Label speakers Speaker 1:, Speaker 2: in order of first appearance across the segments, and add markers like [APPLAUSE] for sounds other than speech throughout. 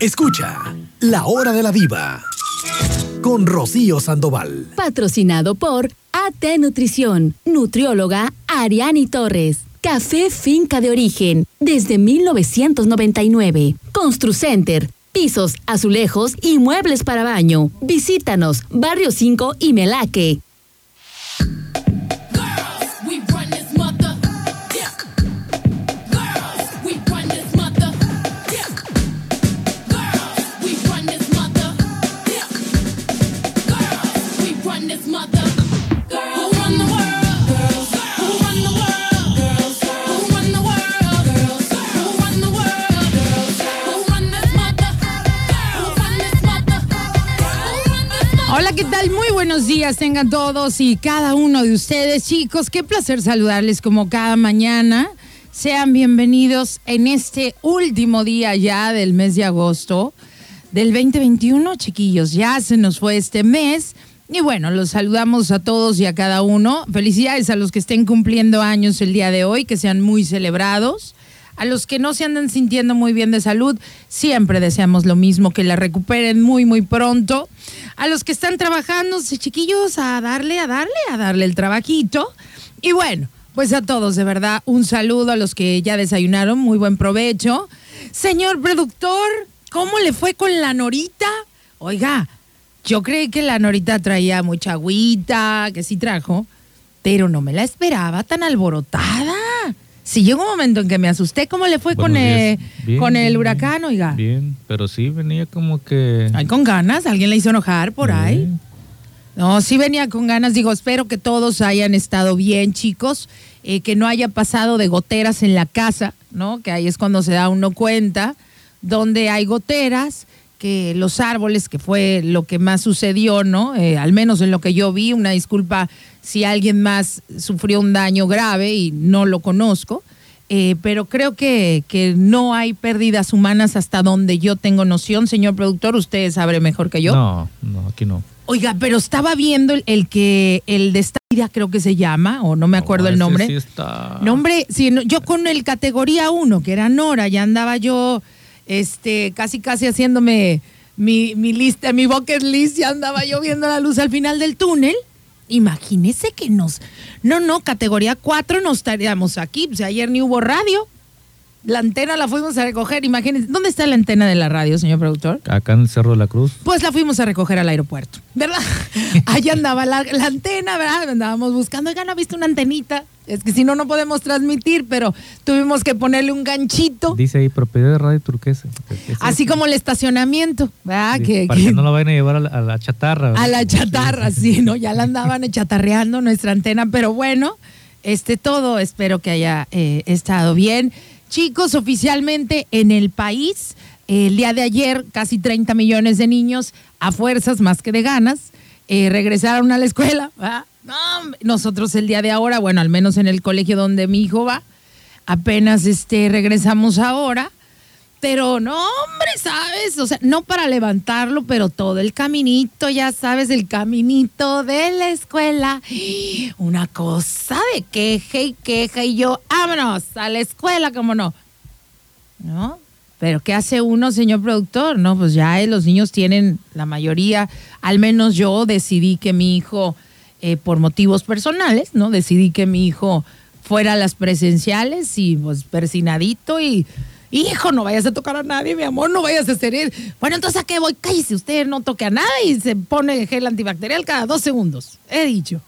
Speaker 1: Escucha La Hora de la Diva con Rocío Sandoval.
Speaker 2: Patrocinado por AT Nutrición, nutrióloga Ariani Torres. Café Finca de Origen, desde 1999. Construcenter, pisos, azulejos y muebles para baño. Visítanos, Barrio 5 y Melaque.
Speaker 3: ¿Qué tal? Muy buenos días tengan todos y cada uno de ustedes, chicos. Qué placer saludarles como cada mañana. Sean bienvenidos en este último día ya del mes de agosto del 2021, chiquillos. Ya se nos fue este mes. Y bueno, los saludamos a todos y a cada uno. Felicidades a los que estén cumpliendo años el día de hoy, que sean muy celebrados. A los que no se andan sintiendo muy bien de salud, siempre deseamos lo mismo, que la recuperen muy, muy pronto. A los que están trabajando, chiquillos, a darle, a darle, a darle el trabajito. Y bueno, pues a todos, de verdad, un saludo a los que ya desayunaron, muy buen provecho. Señor productor, ¿cómo le fue con la norita? Oiga, yo creí que la norita traía mucha agüita, que sí trajo, pero no me la esperaba tan alborotada. Sí, llegó un momento en que me asusté. ¿Cómo le fue con,
Speaker 4: Buenos. Bien,
Speaker 3: con el
Speaker 4: bien,
Speaker 3: huracán, oiga?
Speaker 4: Bien, pero sí venía como que.
Speaker 3: Ay, con ganas, alguien le hizo enojar por ahí. No, sí venía con ganas. Digo, espero que todos hayan estado bien, chicos. eh, que no haya pasado de goteras en la casa, ¿no? Que ahí es cuando se da uno cuenta. Donde hay goteras, que los árboles, que fue lo que más sucedió, ¿no? Eh, al menos en lo que yo vi. Una disculpa si alguien más sufrió un daño grave y no lo conozco. Eh, pero creo que, que no hay pérdidas humanas hasta donde yo tengo noción. Señor productor, usted sabe mejor que yo.
Speaker 4: No, no, aquí no.
Speaker 3: Oiga, pero estaba viendo el, el que, el de esta vida creo que se llama, o no me acuerdo
Speaker 4: No,
Speaker 3: el nombre.
Speaker 4: sí está-
Speaker 3: No, hombre, sí, no, yo con el categoría 1, que era Nora, ya andaba yo este, casi casi haciéndome mi, mi lista, mi bucket list, ya andaba yo viendo la luz al final del túnel. Imagínese que nos... No, no, categoría 4 nos estaríamos aquí. Sea, ayer ni hubo radio. La antena la fuimos a recoger. Imagínense, ¿dónde está la antena de la radio, señor productor?
Speaker 4: Acá en el Cerro de la Cruz.
Speaker 3: Pues la fuimos a recoger al aeropuerto, ¿verdad? [LAUGHS] Allá andaba la, la antena, ¿verdad? Andábamos buscando, oiga, ¿no ha visto una antenita? Es que si no, no podemos transmitir, pero tuvimos que ponerle un ganchito,
Speaker 4: Dice ahí, propiedad de Radio Turquesa.
Speaker 3: Así como el estacionamiento, ¿verdad?
Speaker 4: sí,
Speaker 3: que,
Speaker 4: para
Speaker 3: que-
Speaker 4: que no lo vayan a llevar a la, a la chatarra.
Speaker 3: a
Speaker 4: ¿verdad?
Speaker 3: la chatarra, sí, ¿no? Ya la andaban chatarreando nuestra antena, pero bueno, este todo espero que haya eh, estado bien. Chicos, oficialmente en el país, el día de ayer, casi 30 millones de niños, a fuerzas más que de ganas, eh, regresaron a la escuela. nosotros el día de ahora, bueno, al menos en el colegio donde mi hijo va, apenas este, regresamos ahora. Pero no, hombre, ¿sabes? O sea, no para levantarlo, pero todo el caminito, ya sabes, el caminito de la escuela. Una cosa de queja y queja y yo, vámonos a la escuela, como no. ¿No? Pero ¿qué hace uno, señor productor? No, pues ya eh, los niños tienen la mayoría, al menos yo decidí que mi hijo, eh, por motivos personales, ¿no? Decidí que mi hijo fuera a las presenciales y pues persinadito y hijo, no vayas a tocar a nadie, mi amor, no vayas a hacer. Bueno, entonces a qué voy, cállese, usted no toque a nada y se pone gel antibacterial cada dos segundos. He dicho.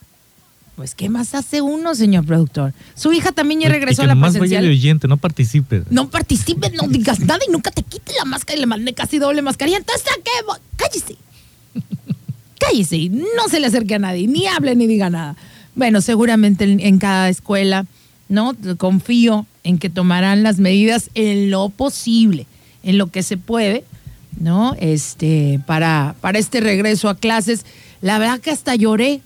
Speaker 3: Pues, ¿qué más hace uno, señor productor? Su hija también ya
Speaker 4: Y-
Speaker 3: regresó
Speaker 4: y
Speaker 3: a
Speaker 4: que
Speaker 3: la
Speaker 4: nomás vaya
Speaker 3: presencial.
Speaker 4: de oyente, no participe.
Speaker 3: No participes, no digas nada y nunca te quites la máscara y le mandé casi doble mascarilla. Entonces, ¿a qué voy? Cállese. [LAUGHS] Cállese no se le acerque a nadie, ni hable ni diga nada. Bueno, seguramente en, en cada escuela, ¿no? Confío en que tomarán las medidas en lo posible, en lo que se puede, ¿no? Este, para, para este regreso a clases. La verdad que hasta lloré.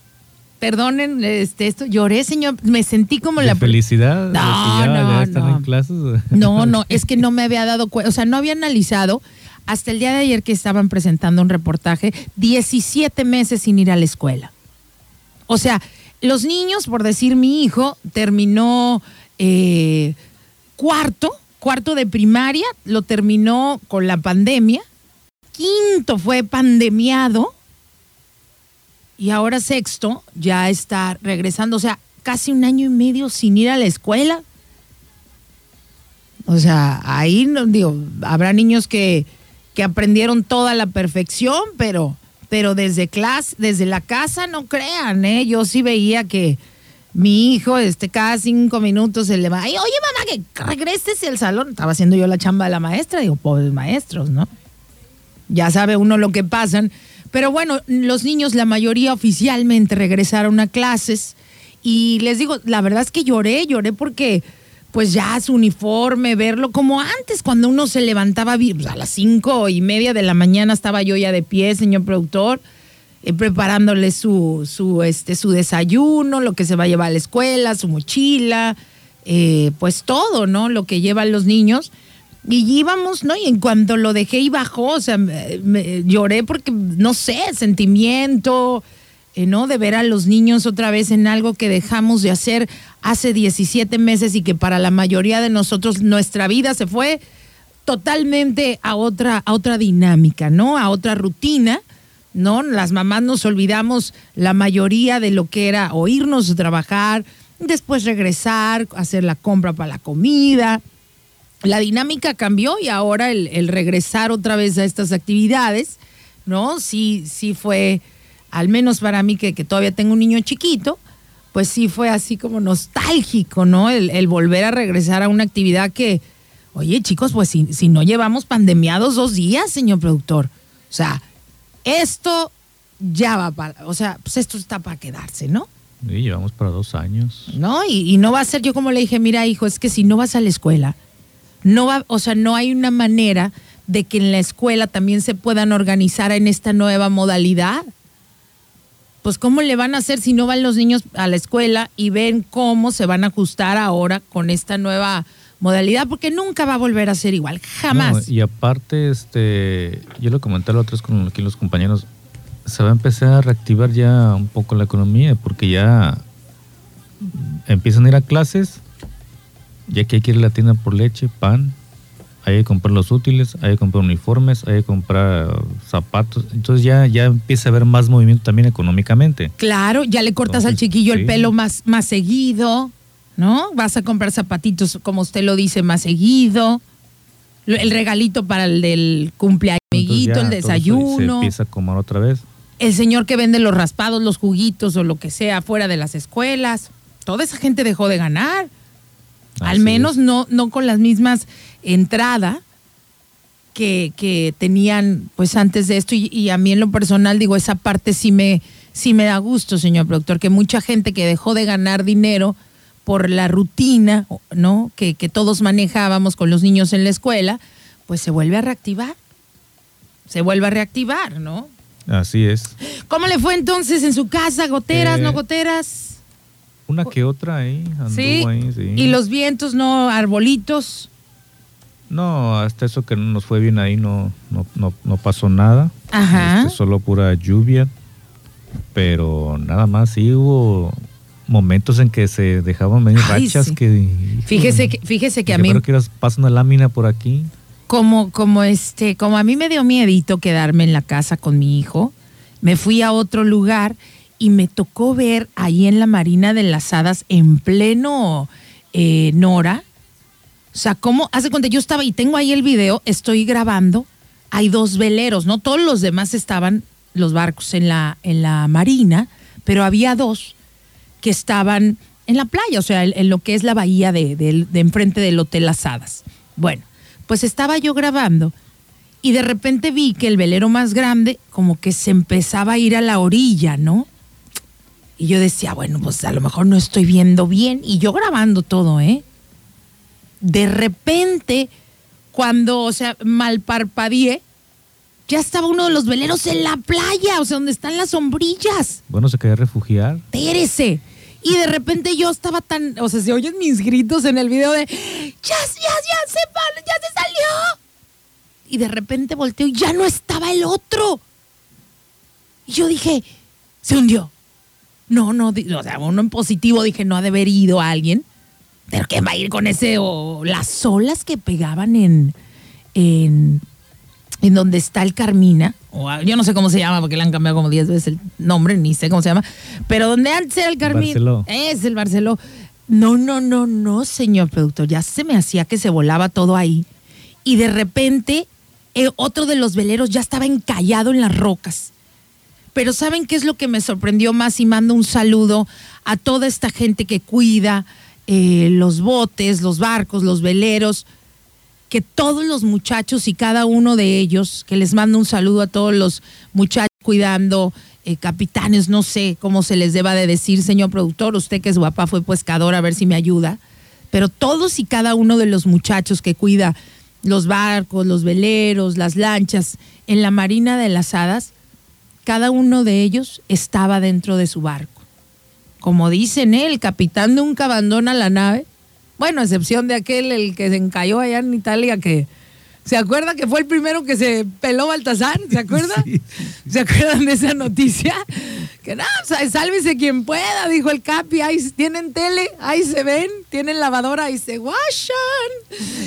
Speaker 3: Perdonen, este, esto, lloré, señor. Me sentí como
Speaker 4: De
Speaker 3: la.
Speaker 4: felicidad. de que
Speaker 3: No,
Speaker 4: ya,
Speaker 3: no,
Speaker 4: ya están
Speaker 3: no.
Speaker 4: en clases.
Speaker 3: No, [LAUGHS] no, es que no me había dado cuenta, o sea, no había analizado hasta el día de ayer que estaban presentando un reportaje, 17 meses sin ir a la escuela. O sea, los niños, por decir mi hijo, terminó eh, cuarto, cuarto de primaria lo terminó con la pandemia, quinto fue pandemiado y ahora sexto ya está regresando, o sea, casi un año y medio sin ir a la escuela. O sea, ahí digo, habrá niños que, que aprendieron toda la perfección, pero, pero desde clase, desde la casa no crean, ¿eh? Yo sí veía que mi hijo, este, cada cinco minutos se le va, Ay, oye mamá, que regreses al salón. Estaba haciendo yo la chamba de la maestra, digo, pobres maestros, ¿no? Ya sabe uno lo que pasan. Pero bueno, los niños, la mayoría oficialmente regresaron a clases. Y les digo, la verdad es que lloré, lloré porque pues ya su uniforme, verlo como antes, cuando uno se levantaba pues, a las cinco y media de la mañana estaba yo ya de pie, señor productor, eh, preparándole su, su, este, su desayuno, lo que se va a llevar a la escuela, su mochila, eh, pues todo, ¿no? Lo que llevan los niños. Y íbamos, ¿no? Y en cuanto lo dejé y bajó, o sea, me- lloré porque, no sé, sentimiento, eh, ¿no? De ver a los niños otra vez en algo que dejamos de hacer hace 17 meses y que para la mayoría de nosotros nuestra vida se fue totalmente a otra, a otra dinámica, ¿no? A otra rutina, ¿no? Las mamás nos olvidamos la mayoría de lo que era o irnos a trabajar, después regresar, hacer la compra para la comida. La dinámica cambió y ahora el, regresar otra vez a estas actividades, ¿no? Sí, sí fue, al menos para mí que, que todavía tengo un niño chiquito, pues sí fue así como nostálgico, ¿no? El, el volver a regresar a una actividad que, oye chicos, pues si, si no llevamos pandemiados dos días, señor productor. O sea, esto ya va para, o sea, pues esto está para quedarse, ¿no?
Speaker 4: Y llevamos para dos años.
Speaker 3: ¿no? Y, y no va a ser yo como le dije, mira hijo, es que si no vas a la escuela, no va, o sea, no hay una manera de que en la escuela también se puedan organizar en esta nueva modalidad. Pues cómo le van a hacer si no van los niños a la escuela y ven cómo se van a ajustar ahora con esta nueva modalidad, porque nunca va a volver a ser igual, jamás.
Speaker 4: No, y aparte, este, yo lo comenté la otra vez con aquí los compañeros, se va a empezar a reactivar ya un poco la economía, porque ya empiezan a ir a clases, ya que hay que ir a la tienda por leche, pan, hay que comprar los útiles, hay que comprar uniformes, hay que comprar zapatos, entonces ya, ya empieza a haber más movimiento también económicamente.
Speaker 3: Claro, ya le cortas al chiquillo el pelo más, más seguido, ¿no? Vas a comprar zapatitos, como usted lo dice, más seguido. El regalito para el del cumpleaños, el
Speaker 4: Se
Speaker 3: desayuno.
Speaker 4: empieza a comer otra vez.
Speaker 3: El señor que vende los raspados, los juguitos o lo que sea fuera de las escuelas. Toda esa gente dejó de ganar. Al menos
Speaker 4: es.
Speaker 3: no, no con las mismas entrada que, que tenían pues antes de esto. Y, y a mí en lo personal, digo, esa parte sí me, sí me da gusto, señor productor, que mucha gente que dejó de ganar dinero por la rutina, ¿no? Que, que todos manejábamos con los niños en la escuela, pues se vuelve a reactivar. Se vuelve a reactivar, ¿no?
Speaker 4: Así es.
Speaker 3: ¿Cómo le fue entonces en su casa? ¿Goteras,
Speaker 4: Eh,
Speaker 3: no goteras?
Speaker 4: Una que otra ahí, anduvo
Speaker 3: Sí.
Speaker 4: ahí, sí.
Speaker 3: ¿Y los vientos, no arbolitos?
Speaker 4: No, hasta eso que no nos fue bien ahí no, no, no, no pasó nada.
Speaker 3: Ajá.
Speaker 4: Este, solo pura lluvia. Pero nada más, sí hubo momentos en que se dejaban venir
Speaker 3: Ay,
Speaker 4: rachas
Speaker 3: sí.
Speaker 4: que...
Speaker 3: Fíjese que, fíjese que a mí,
Speaker 4: creo que pasa una lámina por aquí.
Speaker 3: como, como este, como a mí me dio miedito quedarme en la casa con mi hijo, me fui a otro lugar y me tocó ver ahí en la Marina de las Hadas, en pleno eh, Nora. O sea, ¿cómo? Hace cuenta, yo estaba y tengo ahí el video, estoy grabando. Hay dos veleros, ¿no? Todos los demás estaban, los barcos en la, en la Marina, pero había dos que estaban en la playa, o sea, en, lo que es la bahía de, de- de enfrente del Hotel Las Hadas. Bueno, pues estaba yo grabando y de repente vi que el velero más grande como que se empezaba a ir a la orilla, ¿no? Y yo decía, bueno, pues a lo mejor no estoy viendo bien y yo grabando todo, ¿eh? De repente, cuando, o sea, mal parpadeé, ya estaba uno de los veleros en la playa, o sea, donde están las sombrillas
Speaker 4: Bueno, se quería refugiar.
Speaker 3: espérese. Y de repente yo estaba tan, o sea, se oyen mis gritos en el video de, ya, ya, ya se, va- ya se salió. Y de repente volteo y ya no estaba el otro. Y yo dije, se hundió. No, no, o sea, uno en positivo dije, no ha de haber ido a alguien. Pero ¿quién va a ir con ese o las olas que pegaban en, en, en donde está el Carmina? O, yo no sé cómo se llama porque le han cambiado como 10 veces el nombre, ni sé cómo se llama. Pero donde antes era el Carmina.
Speaker 4: Barceló.
Speaker 3: Es el Barceló. No, no, no, no, señor productor. Ya se me hacía que se volaba todo ahí. Y de repente, eh, otro de los veleros ya estaba encallado en las rocas. Pero ¿saben qué es lo que me sorprendió más? Y mando un saludo a toda esta gente que cuida eh, los botes, los barcos, los veleros, que todos los muchachos y cada uno de ellos, que les mando un saludo a todos los muchachos cuidando, eh, capitanes, no sé cómo se les deba de decir, señor productor, usted que es guapa, fue pescador, a ver si me ayuda, pero todos y cada uno de los muchachos que cuida los barcos, los veleros, las lanchas en la Marina de las Hadas, cada uno de ellos estaba dentro de su barco. Como dicen, ¿eh? el capitán nunca abandona la nave. Bueno, a excepción de aquel, el que se encalló allá en Italia, que se acuerda que fue el primero que se peló Baltasar, ¿se acuerda? [LAUGHS]
Speaker 4: Sí.
Speaker 3: ¿Se acuerdan de esa noticia? Que no, sea, sálvese quien pueda, dijo el Capi, ahí tienen tele, ahí se ven, tienen lavadora, ahí se washan.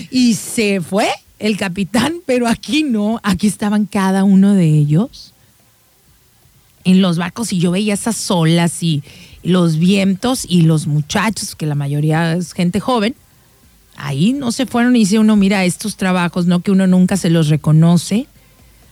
Speaker 3: Y se fue el capitán, pero aquí no, aquí estaban cada uno de ellos en los barcos y yo veía esas olas y los vientos y los muchachos, que la mayoría es gente joven, ahí no se fueron y dice uno, mira, estos trabajos, no que uno nunca se los reconoce,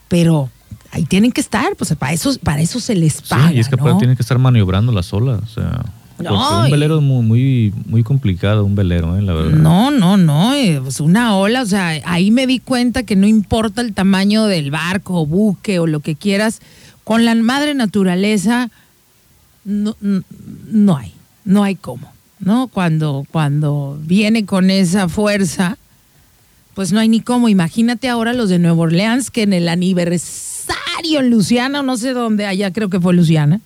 Speaker 3: pero ahí tienen que estar, pues para eso, para eso se les paga.
Speaker 4: Sí, y es que
Speaker 3: ¿no?
Speaker 4: tienen que estar maniobrando las olas. O sea,
Speaker 3: No,
Speaker 4: un velero es muy, muy, muy complicado, un velero, eh, la verdad.
Speaker 3: No, no, no, eh, pues una ola, o sea, ahí me di cuenta que no importa el tamaño del barco o buque o lo que quieras, con la madre naturaleza no, no, hay, no hay cómo, ¿no? Cuando, cuando viene con esa fuerza, pues no hay ni cómo. Imagínate ahora los de Nueva Orleans que en el aniversario en Luciana, no sé dónde, allá creo que fue Luciana,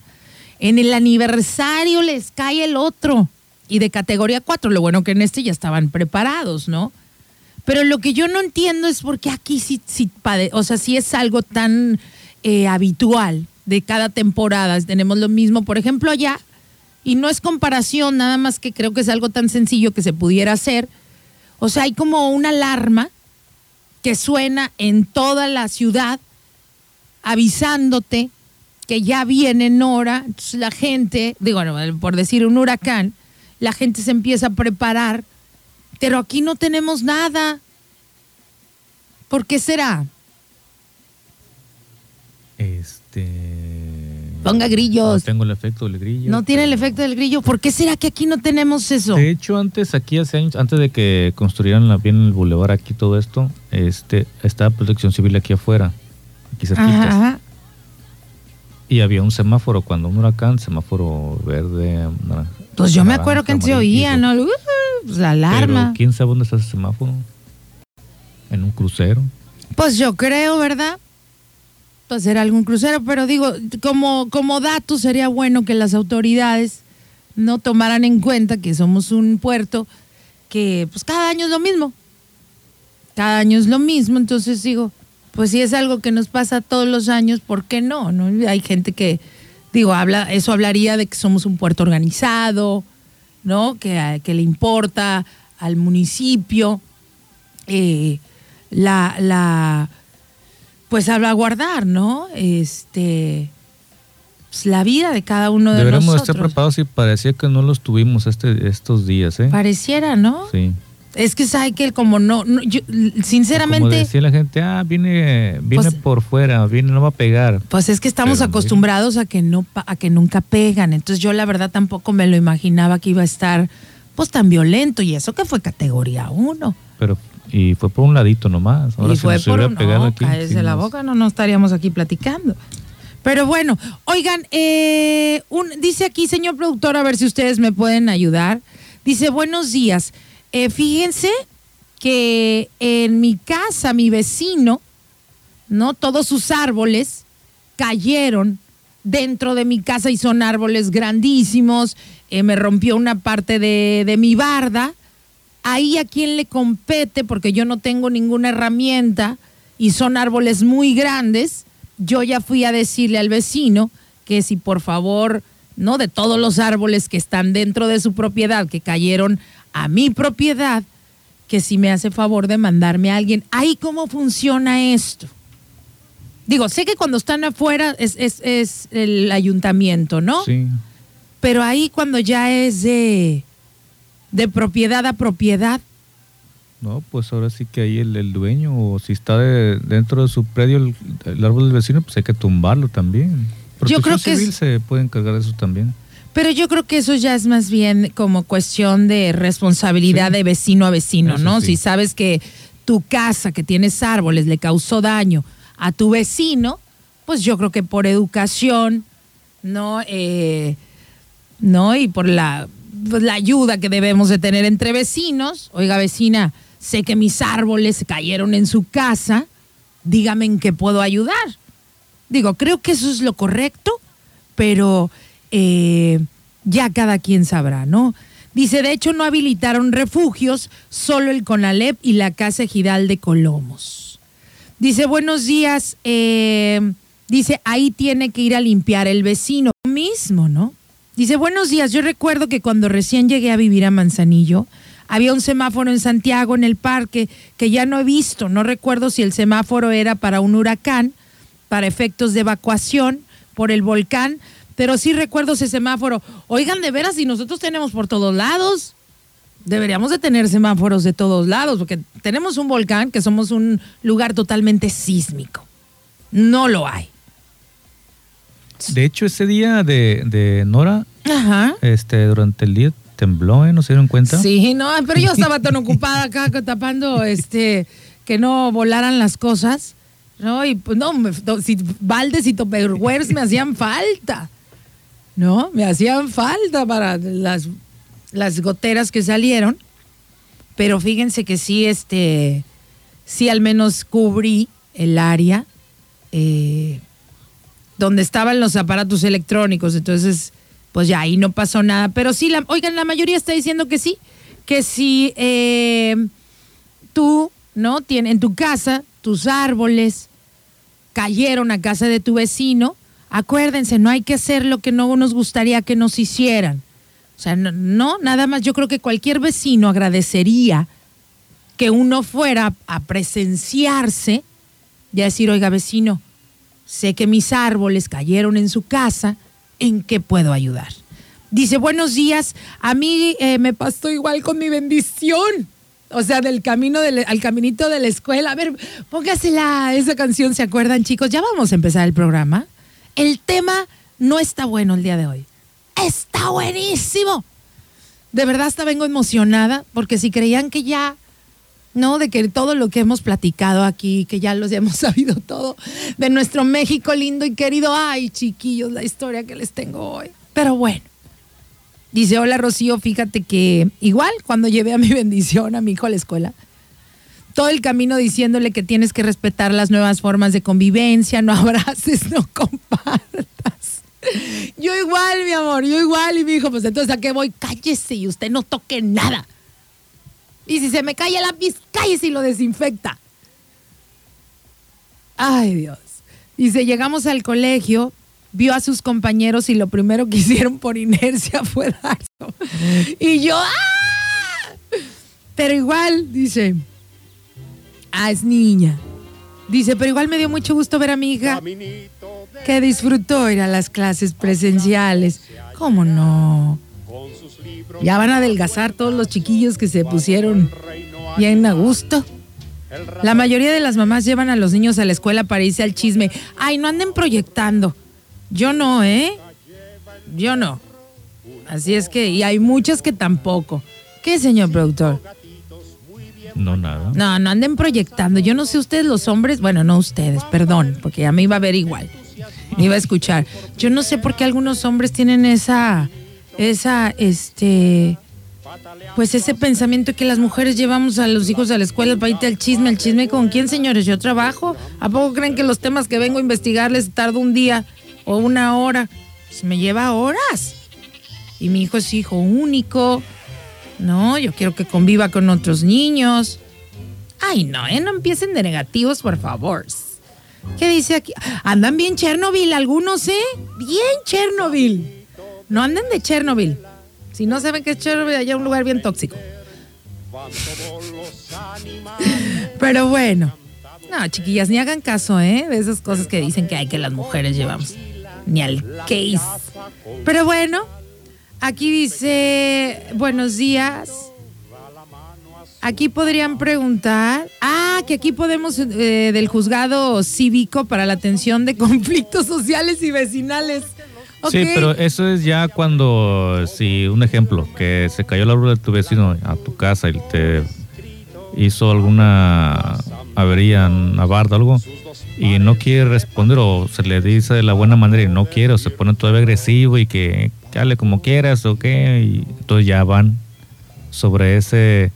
Speaker 3: en el aniversario les cae el otro y de categoría 4. Lo bueno que en este ya estaban preparados, ¿no? Pero lo que yo no entiendo es por qué aquí sí, sí o sea, es algo tan eh, habitual de cada temporada. Tenemos lo mismo, por ejemplo, allá, y no es comparación, nada más que creo que es algo tan sencillo que se pudiera hacer. O sea, hay como una alarma que suena en toda la ciudad avisándote que ya viene Nora, la gente, digo, bueno, por decir un huracán, la gente se empieza a preparar, pero aquí no tenemos nada. ¿Por qué será?
Speaker 4: Este.
Speaker 3: Ponga grillos.
Speaker 4: No tengo el efecto del grillo.
Speaker 3: No tiene el efecto del grillo. ¿Por qué será que aquí no tenemos eso?
Speaker 4: De hecho, antes, aquí hace años, antes de que construyeran la, bien el bulevar aquí todo esto, este, estaba protección civil aquí afuera, aquí cerquitas.
Speaker 3: Ajá.
Speaker 4: Y había un semáforo cuando un huracán, semáforo verde, naranja.
Speaker 3: Pues yo me acuerdo que antes se oía, ¿no? Uh, pues la alarma.
Speaker 4: Pero quién sabe dónde está ese semáforo. En un crucero.
Speaker 3: Pues yo creo, ¿verdad? Pues era algún crucero, pero digo, como, como dato sería bueno que las autoridades no tomaran en cuenta que somos un puerto que pues cada año es lo mismo. Cada año es lo mismo, entonces digo, pues si es algo que nos pasa todos los años, ¿por qué no? ¿No? Hay gente que, digo, habla, eso hablaría de que somos un puerto organizado, ¿no? Que, que le importa al municipio eh, la, la, pues salvaguardar, ¿no? Este, pues, la vida de cada uno de
Speaker 4: Deberíamos estar
Speaker 3: nosotros.
Speaker 4: preparados y parecía que no los tuvimos este, estos días, ¿eh?
Speaker 3: Pareciera, ¿no?
Speaker 4: Sí.
Speaker 3: Es que sabe que como no, no, yo,
Speaker 4: Como
Speaker 3: sinceramente,
Speaker 4: decía la gente, ah, viene, viene
Speaker 3: Pues-
Speaker 4: por fuera, viene, no va a pegar.
Speaker 3: pues es que estamos
Speaker 4: Pero,
Speaker 3: acostumbrados a que no, a que nunca pegan. Entonces yo la verdad tampoco me lo imaginaba que iba a estar, pues tan violento y eso que fue categoría 1.
Speaker 4: Pero, y fue por un ladito nomás. Ahora
Speaker 3: y
Speaker 4: si
Speaker 3: fue
Speaker 4: nos
Speaker 3: por un no,
Speaker 4: aquí. sí
Speaker 3: la
Speaker 4: nos-
Speaker 3: boca, no, no estaríamos aquí platicando. Pero bueno, oigan, eh, un, dice aquí, señor productor, a ver si ustedes me pueden ayudar. Dice, buenos días. Eh, fíjense que en mi casa, mi vecino, ¿no? Todos sus árboles cayeron dentro de mi casa y son árboles grandísimos. Eh, me rompió una parte de, de mi barda. Ahí a quién le compete, porque yo no tengo ninguna herramienta y son árboles muy grandes. Yo ya fui a decirle al vecino que si por favor, ¿no? De todos los árboles que están dentro de su propiedad, que cayeron a mi propiedad que si me hace favor de mandarme a alguien. Ahí cómo funciona esto. Digo, sé que cuando están afuera es, es, es el ayuntamiento, ¿no?
Speaker 4: Sí.
Speaker 3: Pero ahí cuando ya es de, de propiedad a propiedad,
Speaker 4: No, pues ahora sí que ahí el, el dueño, o si está de- dentro de su predio el, el árbol del vecino, pues hay que tumbarlo también. Protección
Speaker 3: creo que es-
Speaker 4: civil se puede encargar de eso también.
Speaker 3: Pero yo creo que eso ya es más bien como cuestión de responsabilidad
Speaker 4: Sí.
Speaker 3: de vecino a vecino,
Speaker 4: Eso
Speaker 3: ¿no?
Speaker 4: sí.
Speaker 3: Si sabes que tu casa que tienes árboles le causó daño a tu vecino, pues yo creo que por educación, ¿no? Eh, ¿No? Y por la, la ayuda que debemos de tener entre vecinos. Oiga, vecina, sé que mis árboles cayeron en su casa, dígame en qué puedo ayudar. Digo, creo que eso es lo correcto, pero eh, ya cada quien sabrá, ¿no? Dice, de hecho no habilitaron refugios, solo el CONALEP y la Casa Ejidal de Colomos. Dice, buenos días, eh, dice, ahí tiene que ir a limpiar el vecino mismo, ¿no? Dice, buenos días, yo recuerdo que cuando recién llegué a vivir a Manzanillo, había un semáforo en Santiago, en el parque, que ya no he visto, no recuerdo si el semáforo era para un huracán, para efectos de evacuación por el volcán, pero sí recuerdo ese semáforo. Oigan, de veras, si nosotros tenemos por todos lados, deberíamos de tener semáforos de todos lados, porque tenemos un volcán que somos un lugar totalmente sísmico. No lo hay.
Speaker 4: De hecho, ese día de, de Nora,
Speaker 3: Ajá.
Speaker 4: este, durante el día tembló, ¿eh? ¿No se dieron cuenta?
Speaker 3: Sí, no, pero yo estaba tan ocupada acá [LAUGHS] tapando este que no volaran las cosas, ¿no? Y pues no, me- si baldes y topperwares me hacían falta, ¿no? Me hacían falta para las, las goteras que salieron, pero fíjense que sí, este, sí al menos cubrí el área eh, donde estaban los aparatos electrónicos, entonces pues ya ahí no pasó nada, pero sí, la, oigan, la mayoría está diciendo que sí, que si eh, tú, ¿no? Tien- en tu casa, tus árboles cayeron a casa de tu vecino, acuérdense, no hay que hacer lo que no nos gustaría que nos hicieran. O sea, no, no, nada más, yo creo que cualquier vecino agradecería que uno fuera a presenciarse y a decir, oiga, vecino, sé que mis árboles cayeron en su casa, ¿en qué puedo ayudar? Dice, buenos días, a mí eh, me pasó igual con mi bendición. O sea, del camino del- al caminito de la escuela. A ver, póngasela esa canción, ¿se acuerdan, chicos? Ya vamos a empezar el programa. El tema no está bueno el día de hoy. Está buenísimo. De verdad hasta vengo emocionada, porque si creían que ya ¿no? De que todo lo que hemos platicado aquí, que ya los hemos [LAUGHS] sabido todo, de nuestro México lindo y querido. Ay, chiquillos, la historia que les tengo hoy. Pero bueno. Dice, hola Rocío, fíjate que igual cuando llevé a mi [LAUGHS] bendición a mi hijo a la escuela, todo el camino diciéndole que tienes que respetar las nuevas formas de convivencia, no [LAUGHS] abraces, no compartas. Yo igual, mi amor, yo igual. Y mi hijo, pues entonces a qué voy, cállese y usted no toque nada. Y si se me cae el lápiz, cállese y lo desinfecta. Ay, Dios. Dice, llegamos al colegio, vio a sus compañeros y lo primero que [LAUGHS] hicieron por inercia fue darlo. Y yo, ¡ah! Pero igual, dice, ah, es niña. Dice, pero igual me dio mucho gusto ver a mi hija que disfrutó ir a las clases presenciales. ¿Cómo no? Ya van a adelgazar todos los chiquillos que se pusieron bien a gusto. La mayoría de las mamás llevan a los niños a la escuela para irse al chisme. Ay, no anden proyectando. Yo no, ¿eh? Yo no. Así es que, y hay muchas que tampoco. ¿Qué, señor productor?
Speaker 4: No, nada.
Speaker 3: No, no anden proyectando. Yo no sé ustedes los hombres, bueno, no ustedes, perdón, porque a mí iba a ver igual. Me iba a escuchar. Yo no sé por qué algunos hombres tienen esa, esa, este, pues ese pensamiento que las mujeres llevamos a los hijos a la escuela para irte al chisme, al chisme con quién, señores, yo trabajo. ¿A poco creen que los temas que vengo a investigarles tardo un día o una hora? Pues me lleva horas. Y mi hijo es hijo único. No, yo quiero que conviva con otros niños. Ay, no, ¿eh? No empiecen de negativos, por favor. ¿Qué dice aquí? Andan bien Chernobyl algunos, ¿eh? Bien Chernobyl. No anden de Chernobyl. Si no saben qué es Chernobyl, allá es un lugar bien tóxico. Pero bueno, no, chiquillas, ni hagan caso, ¿eh? De esas cosas que dicen que hay que las mujeres llevamos. Ni al case. Pero bueno, aquí dice, buenos días. Aquí podrían preguntar, ah, que aquí podemos, eh, del juzgado cívico para la atención de [LAUGHS] conflictos sociales y vecinales.
Speaker 4: Sí, pero eso es ya cuando, si un ejemplo, que se cayó la árbol de tu vecino a tu casa y te hizo alguna avería, una barda algo, y no quiere responder o se le dice de la buena manera y no quiere o se pone todavía agresivo y que, hable como quieras o qué, y entonces ya van sobre ese,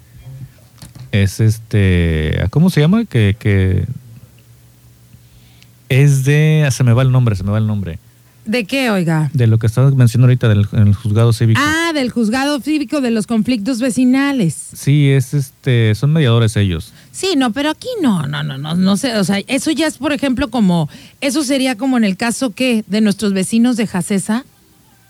Speaker 4: es este, ¿cómo se llama? Que, que es de, ah, se me va el nombre, se me va el nombre.
Speaker 3: ¿De qué, oiga?
Speaker 4: De lo que estabas mencionando ahorita del el juzgado cívico.
Speaker 3: Ah, del juzgado cívico de los conflictos vecinales.
Speaker 4: Sí, es este, son mediadores ellos.
Speaker 3: Sí, no, pero aquí no, no, no, no, no sé, o sea, eso ya es, por ejemplo, como, eso sería como en el caso que de nuestros vecinos de Jacesa,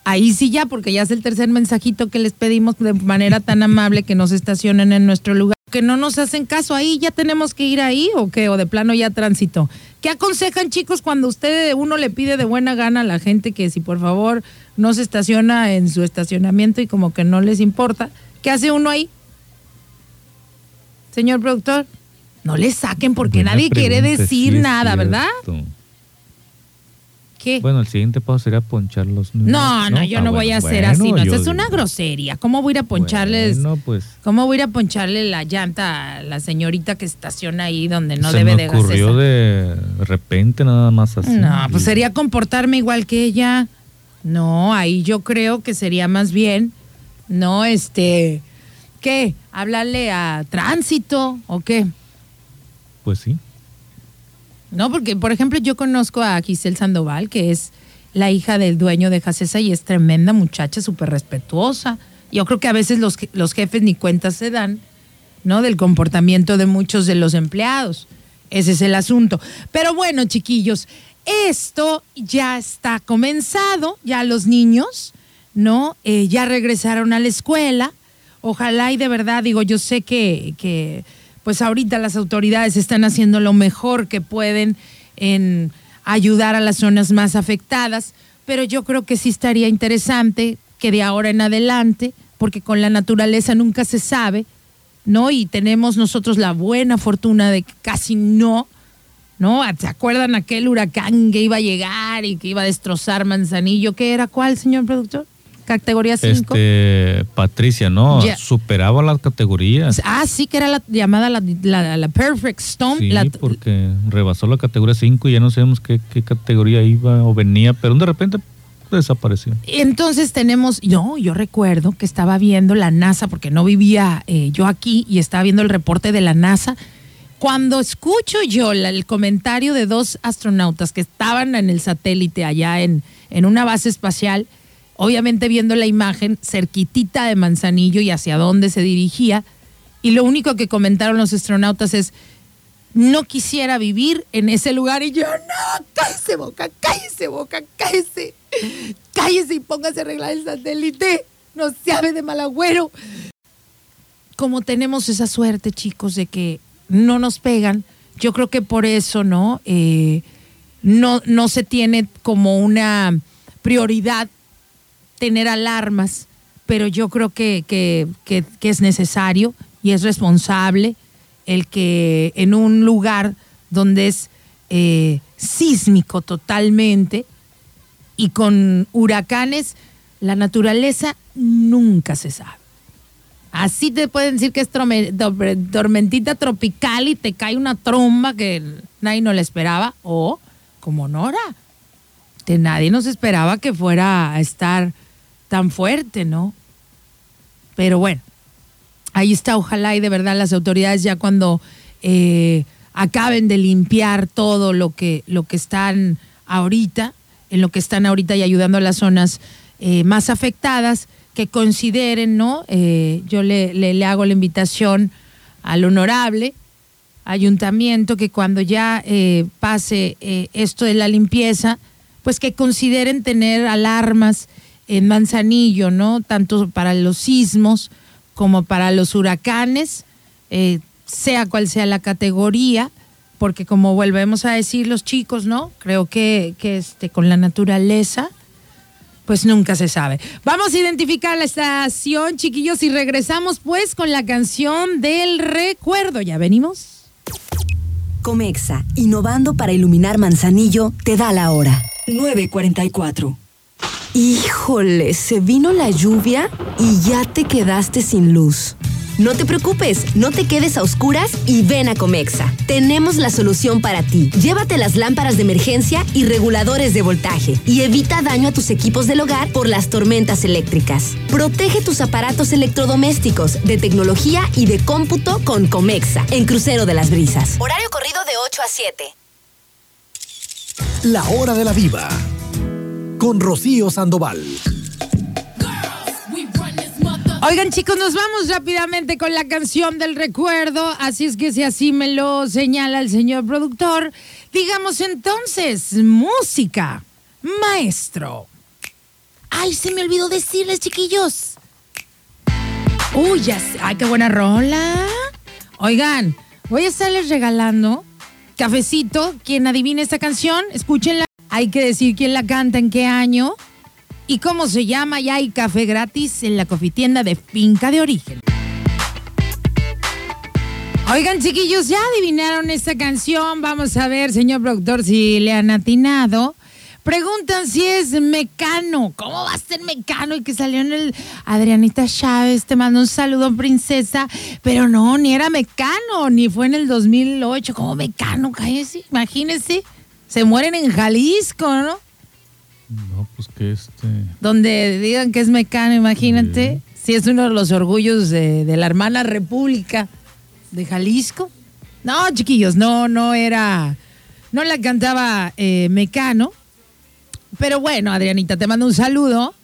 Speaker 3: ahí sí ya, porque ya es el tercer mensajito que les pedimos de manera tan amable que nos estacionen en nuestro lugar, que no nos hacen caso, ahí ya tenemos que ir ahí o qué, o de plano ya tránsito. ¿Qué aconsejan chicos cuando usted uno le pide de buena gana a la gente que si por favor no se estaciona en su estacionamiento y como que no les importa? ¿Qué hace uno ahí? Señor productor, no le saquen porque
Speaker 4: Buena
Speaker 3: nadie quiere decir
Speaker 4: sí
Speaker 3: nada, ¿verdad?
Speaker 4: cierto.
Speaker 3: ¿Qué?
Speaker 4: Bueno, el siguiente paso sería poncharlos.
Speaker 3: no, no, yo
Speaker 4: Ah,
Speaker 3: no voy
Speaker 4: bueno,
Speaker 3: a hacer así, no, eso es una grosería. ¿Cómo voy a ir a poncharles?
Speaker 4: Bueno, pues
Speaker 3: ¿Cómo voy a ir a poncharle la llanta a la señorita que estaciona ahí donde no
Speaker 4: se
Speaker 3: debe
Speaker 4: me
Speaker 3: de
Speaker 4: ocurrió de repente nada más así.
Speaker 3: No, pues sería comportarme igual que ella. No, ahí yo creo que sería más bien, no, este, ¿qué? ¿Hablarle a tránsito o qué?
Speaker 4: Pues sí.
Speaker 3: No, porque, por ejemplo, yo conozco a Giselle Sandoval, que es la hija del dueño de Jacesa y es tremenda muchacha, súper respetuosa. Yo creo que a veces los, los jefes ni cuenta se dan, ¿no? Del comportamiento de muchos de los empleados. Ese es el asunto. Pero bueno, chiquillos, esto ya está comenzado, ya los niños, ¿no? Eh, ya regresaron a la escuela. Ojalá y de verdad, digo, yo sé que, que pues ahorita las autoridades están haciendo lo mejor que pueden en ayudar a las zonas más afectadas, pero yo creo que sí estaría interesante que de ahora en adelante, porque con la naturaleza nunca se sabe, ¿no? Y tenemos nosotros la buena fortuna de que casi no, ¿no? ¿Se acuerdan aquel huracán que iba a llegar y que iba a destrozar Manzanillo? ¿Qué era? ¿Cuál, señor productor? ¿Categoría 5?
Speaker 4: Este, Patricia, ¿no? Superaba las categorías.
Speaker 3: Ah, sí, que era la llamada la, la- la Perfect Storm.
Speaker 4: Sí,
Speaker 3: la-
Speaker 4: porque rebasó la categoría 5 y ya no sabemos qué, qué categoría iba o venía, pero de repente desapareció.
Speaker 3: Entonces tenemos, yo, yo recuerdo que estaba viendo la NASA, porque no vivía eh, yo aquí y estaba viendo el reporte de la NASA. Cuando escucho yo la- el comentario de dos astronautas que estaban en el satélite allá en, en una base espacial, obviamente viendo la imagen cerquitita de Manzanillo y hacia dónde se dirigía, y lo único que comentaron los astronautas es, no quisiera vivir en ese lugar. Y yo, no, cállese boca, cállese boca, cállese. Cállese y póngase a arreglar el satélite. No se hable de mal agüero. Como tenemos esa suerte, chicos, de que no nos pegan, yo creo que por eso, ¿no? Eh, no, no se tiene como una prioridad tener alarmas, pero yo creo que, que- que- es necesario y es responsable el que en un lugar donde es eh, sísmico totalmente y con huracanes, la naturaleza nunca se sabe. Así te pueden decir que es tormentita tropical y te cae una tromba que nadie no la esperaba, o como Nora, que nadie nos esperaba que fuera a estar tan fuerte, ¿no? Pero bueno, ahí está, ojalá y de verdad las autoridades ya cuando eh, acaben de limpiar todo lo que, lo que están ahorita, en lo que están ahorita y ayudando a las zonas eh, más afectadas, que consideren, ¿no? Eh, yo le, le- hago la invitación al honorable ayuntamiento que cuando ya pase esto de la limpieza, pues que consideren tener alarmas en Manzanillo, ¿no? Tanto para los sismos como para los huracanes, eh, sea cual sea la categoría, porque como volvemos a decir los chicos, ¿no? Creo que, que este, con la naturaleza, pues nunca se sabe. Vamos a identificar la estación, chiquillos, y regresamos pues con la canción del recuerdo. ¿Ya venimos?
Speaker 5: Comexa, innovando para iluminar Manzanillo, te da la hora. 9.44. Híjole, se vino la lluvia y ya te quedaste sin luz. No te preocupes, no te quedes a oscuras y ven a Comexa. Tenemos la solución para ti. Llévate las lámparas de emergencia y reguladores de voltaje y evita daño a tus equipos del hogar por las tormentas eléctricas. Protege tus aparatos electrodomésticos de tecnología y de cómputo con Comexa en Crucero de las Brisas. Horario corrido de 8 a 7.
Speaker 1: La hora de la diva. Con Rocío Sandoval.
Speaker 3: Oigan chicos, nos vamos rápidamente con la canción del recuerdo, así es que si así me lo señala el señor productor, digamos entonces, música, maestro. Ay, se me olvidó decirles chiquillos. Uy, ya ay, qué buena rola. Oigan, voy a estarles regalando cafecito, quien adivine esta canción, escúchenla. Hay que decir quién la canta, en qué año y cómo se llama. Ya hay café gratis en la cofitienda de Finca de Origen. Oigan, chiquillos, ya adivinaron esta canción. Vamos a ver, señor productor, si le han atinado. Preguntan si es Mecano. ¿Cómo va a ser Mecano? Y que salió en el Adrianita Chávez. Te mando un saludo, princesa. Pero no, ni era Mecano, ni fue en el 2008. ¿Cómo Mecano? Cállese, imagínese. Se mueren en Jalisco, ¿no?
Speaker 4: No, pues que este.
Speaker 3: Donde digan que es Mecano, imagínate. Si es uno de los orgullos de, de la hermana República de Jalisco. No, chiquillos, no, no era. No la cantaba eh, Mecano. Pero bueno, Adrianita, te mando un saludo.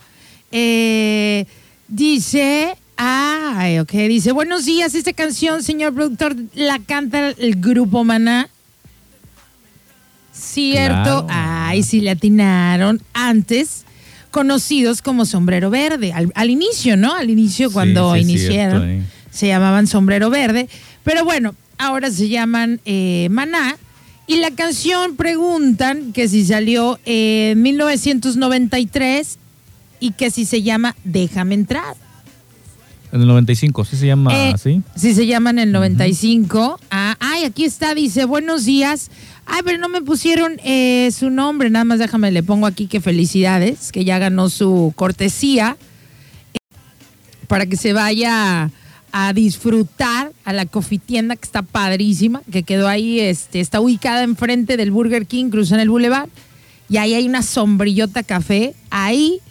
Speaker 3: Eh, dice. Ay, ok. Dice: Buenos días. Esta canción, señor productor, la canta el grupo Maná. Cierto.
Speaker 4: Claro.
Speaker 3: Ay, sí le atinaron. Antes, conocidos como Sombrero Verde. Al, al inicio, ¿no? Al inicio, cuando
Speaker 4: sí,
Speaker 3: iniciaron,
Speaker 4: cierto, eh.
Speaker 3: se llamaban Sombrero Verde. Pero bueno, ahora se llaman eh, Maná. Y la canción preguntan que si salió en 1993 y que si se llama Déjame entrar.
Speaker 4: En el 95, ¿sí se llama
Speaker 3: Eh,
Speaker 4: así?
Speaker 3: Sí, se llama en el 95. Ah, ay, aquí está, dice, buenos días. Ay, pero no me pusieron eh, su nombre, nada más déjame, le pongo aquí que felicidades, que ya ganó su cortesía eh, para que se vaya a disfrutar a la cofitienda que está padrísima, que quedó ahí, este, está ubicada enfrente del Burger King, cruzan el Boulevard, y ahí hay una sombrillota café, ahí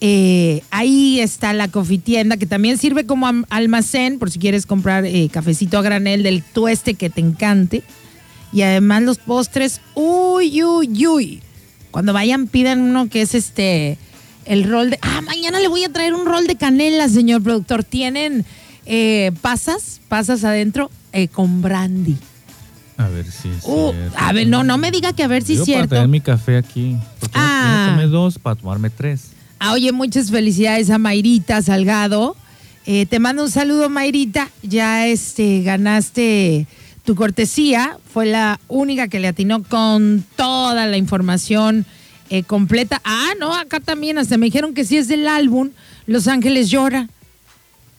Speaker 3: eh, ahí está la cofitienda que también sirve como almacén por si quieres comprar eh, cafecito a granel del tueste que te encante. Y además los postres, uy, uy, uy. Cuando vayan pidan uno que es este, el rol de... Ah, mañana le voy a traer un rol de canela, señor productor. Tienen eh, pasas, pasas adentro eh, con brandy.
Speaker 4: A ver si es
Speaker 3: Uh,
Speaker 4: cierto.
Speaker 3: a ver, no, no me diga que a ver si
Speaker 4: Yo
Speaker 3: es
Speaker 4: para
Speaker 3: cierto.
Speaker 4: tener mi café aquí. Porque
Speaker 3: Ah.
Speaker 4: yo tomé dos para tomarme tres.
Speaker 3: Ah, oye, muchas felicidades a Mayrita Salgado. Eh, te mando un saludo, Mayrita. Ya este, ganaste tu cortesía. Fue la única que le atinó con toda la información eh, completa. Ah, no, acá también hasta me dijeron que sí es del álbum Los Ángeles Llora.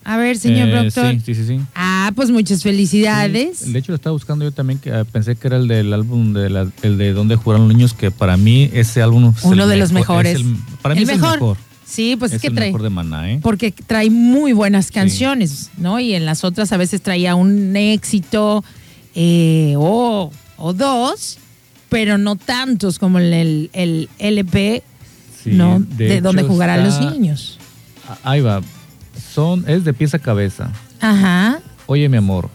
Speaker 3: A ver, señor
Speaker 4: Eh,
Speaker 3: doctor.
Speaker 4: Sí, sí, sí. sí.
Speaker 3: Ah, pues muchas felicidades.
Speaker 4: Sí, De hecho, lo estaba buscando yo también, que ah, pensé que era el del álbum de la- el de Donde Jugaron los Niños, que para mí ese álbum es
Speaker 3: Uno de los
Speaker 4: mejor,
Speaker 3: mejores.
Speaker 4: el- para mí
Speaker 3: El
Speaker 4: es
Speaker 3: mejor.
Speaker 4: el mejor.
Speaker 3: Sí, pues es,
Speaker 4: es
Speaker 3: que
Speaker 4: el
Speaker 3: trae.
Speaker 4: mejor de Maná, ¿eh?
Speaker 3: porque trae muy buenas canciones, ¿no? Y en las otras a veces traía un éxito eh, o, o dos, pero no tantos como en el, el LP,
Speaker 4: Sí,
Speaker 3: ¿no?
Speaker 4: de
Speaker 3: De, donde jugarán los niños.
Speaker 4: Ah, Ahí va. Son, es de pieza a cabeza.
Speaker 3: Ajá.
Speaker 4: Oye, mi amor,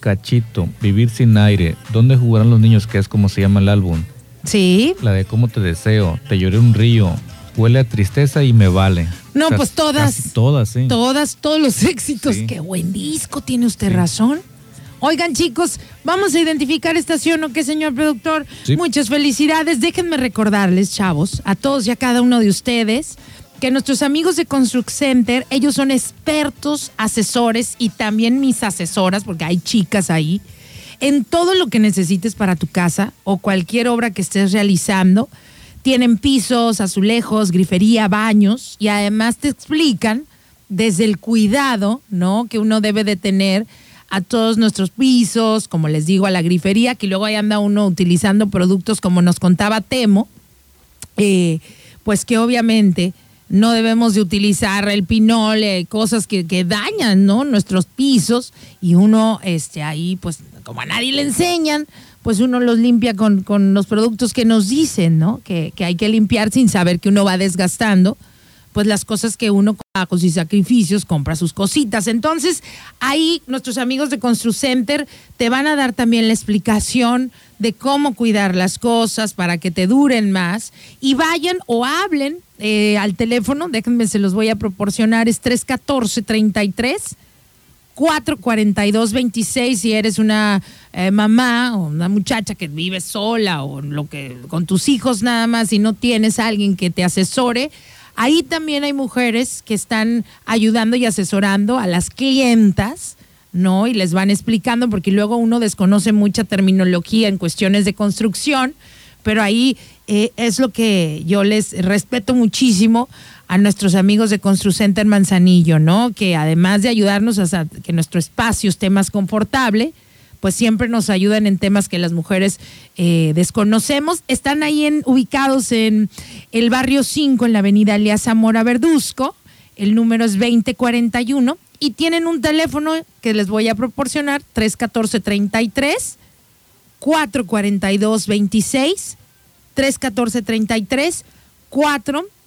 Speaker 4: Cachito, Vivir sin aire, ¿dónde jugarán los niños? Que es como se llama el álbum.
Speaker 3: Sí.
Speaker 4: La de Cómo te deseo, Te lloré un río, Huele a tristeza y me vale.
Speaker 3: No, pues todas.
Speaker 4: todas, sí.
Speaker 3: Todas, todos los éxitos.
Speaker 4: Sí.
Speaker 3: Qué buen disco, tiene usted
Speaker 4: Sí.
Speaker 3: razón. Oigan, chicos, vamos a identificar estación, ¿o qué, señor productor?
Speaker 4: Sí.
Speaker 3: Muchas felicidades. Déjenme recordarles, chavos, a todos y a cada uno de ustedes, que nuestros amigos de Construct Center, ellos son expertos, asesores y también mis asesoras, porque hay chicas ahí, en todo lo que necesites para tu casa o cualquier obra que estés realizando. Tienen pisos, azulejos, grifería, baños y además te explican desde el cuidado, ¿no? Que uno debe de tener a todos nuestros pisos, como les digo, a la grifería, que luego ahí anda uno utilizando productos como nos contaba Temo, eh, pues que obviamente no debemos de utilizar el pinol, eh, cosas que, que, dañan, ¿no? Nuestros pisos y uno, este, ahí, pues, como a nadie le enseñan, pues uno los limpia con, con los productos que nos dicen, ¿no? Que, que, hay que limpiar sin saber que uno va desgastando, pues las cosas que uno con sus sacrificios compra sus cositas. Entonces, ahí nuestros amigos de ConstruCenter te van a dar también la explicación de cómo cuidar las cosas para que te duren más y vayan o hablen eh, al teléfono, déjenme, se los voy a proporcionar, es 314-33. 442-26 si eres una eh, mamá o una muchacha que vive sola o lo que con tus hijos nada más y no tienes a alguien que te asesore, ahí también hay mujeres que están ayudando y asesorando a las clientas ¿no? Y les van explicando, porque luego uno desconoce mucha terminología en cuestiones de construcción, pero ahí eh, es lo que yo les respeto muchísimo a nuestros amigos de Construcenter Manzanillo, ¿no? Que además de ayudarnos a que nuestro espacio esté más confortable, pues siempre nos ayudan en temas que las mujeres eh, desconocemos. Están ahí en, ubicados en el barrio 5, en la avenida Elías Zamora Verduzco. El número es 2041 y tienen un teléfono que les voy a proporcionar, 314-33, 442-26, 314-33,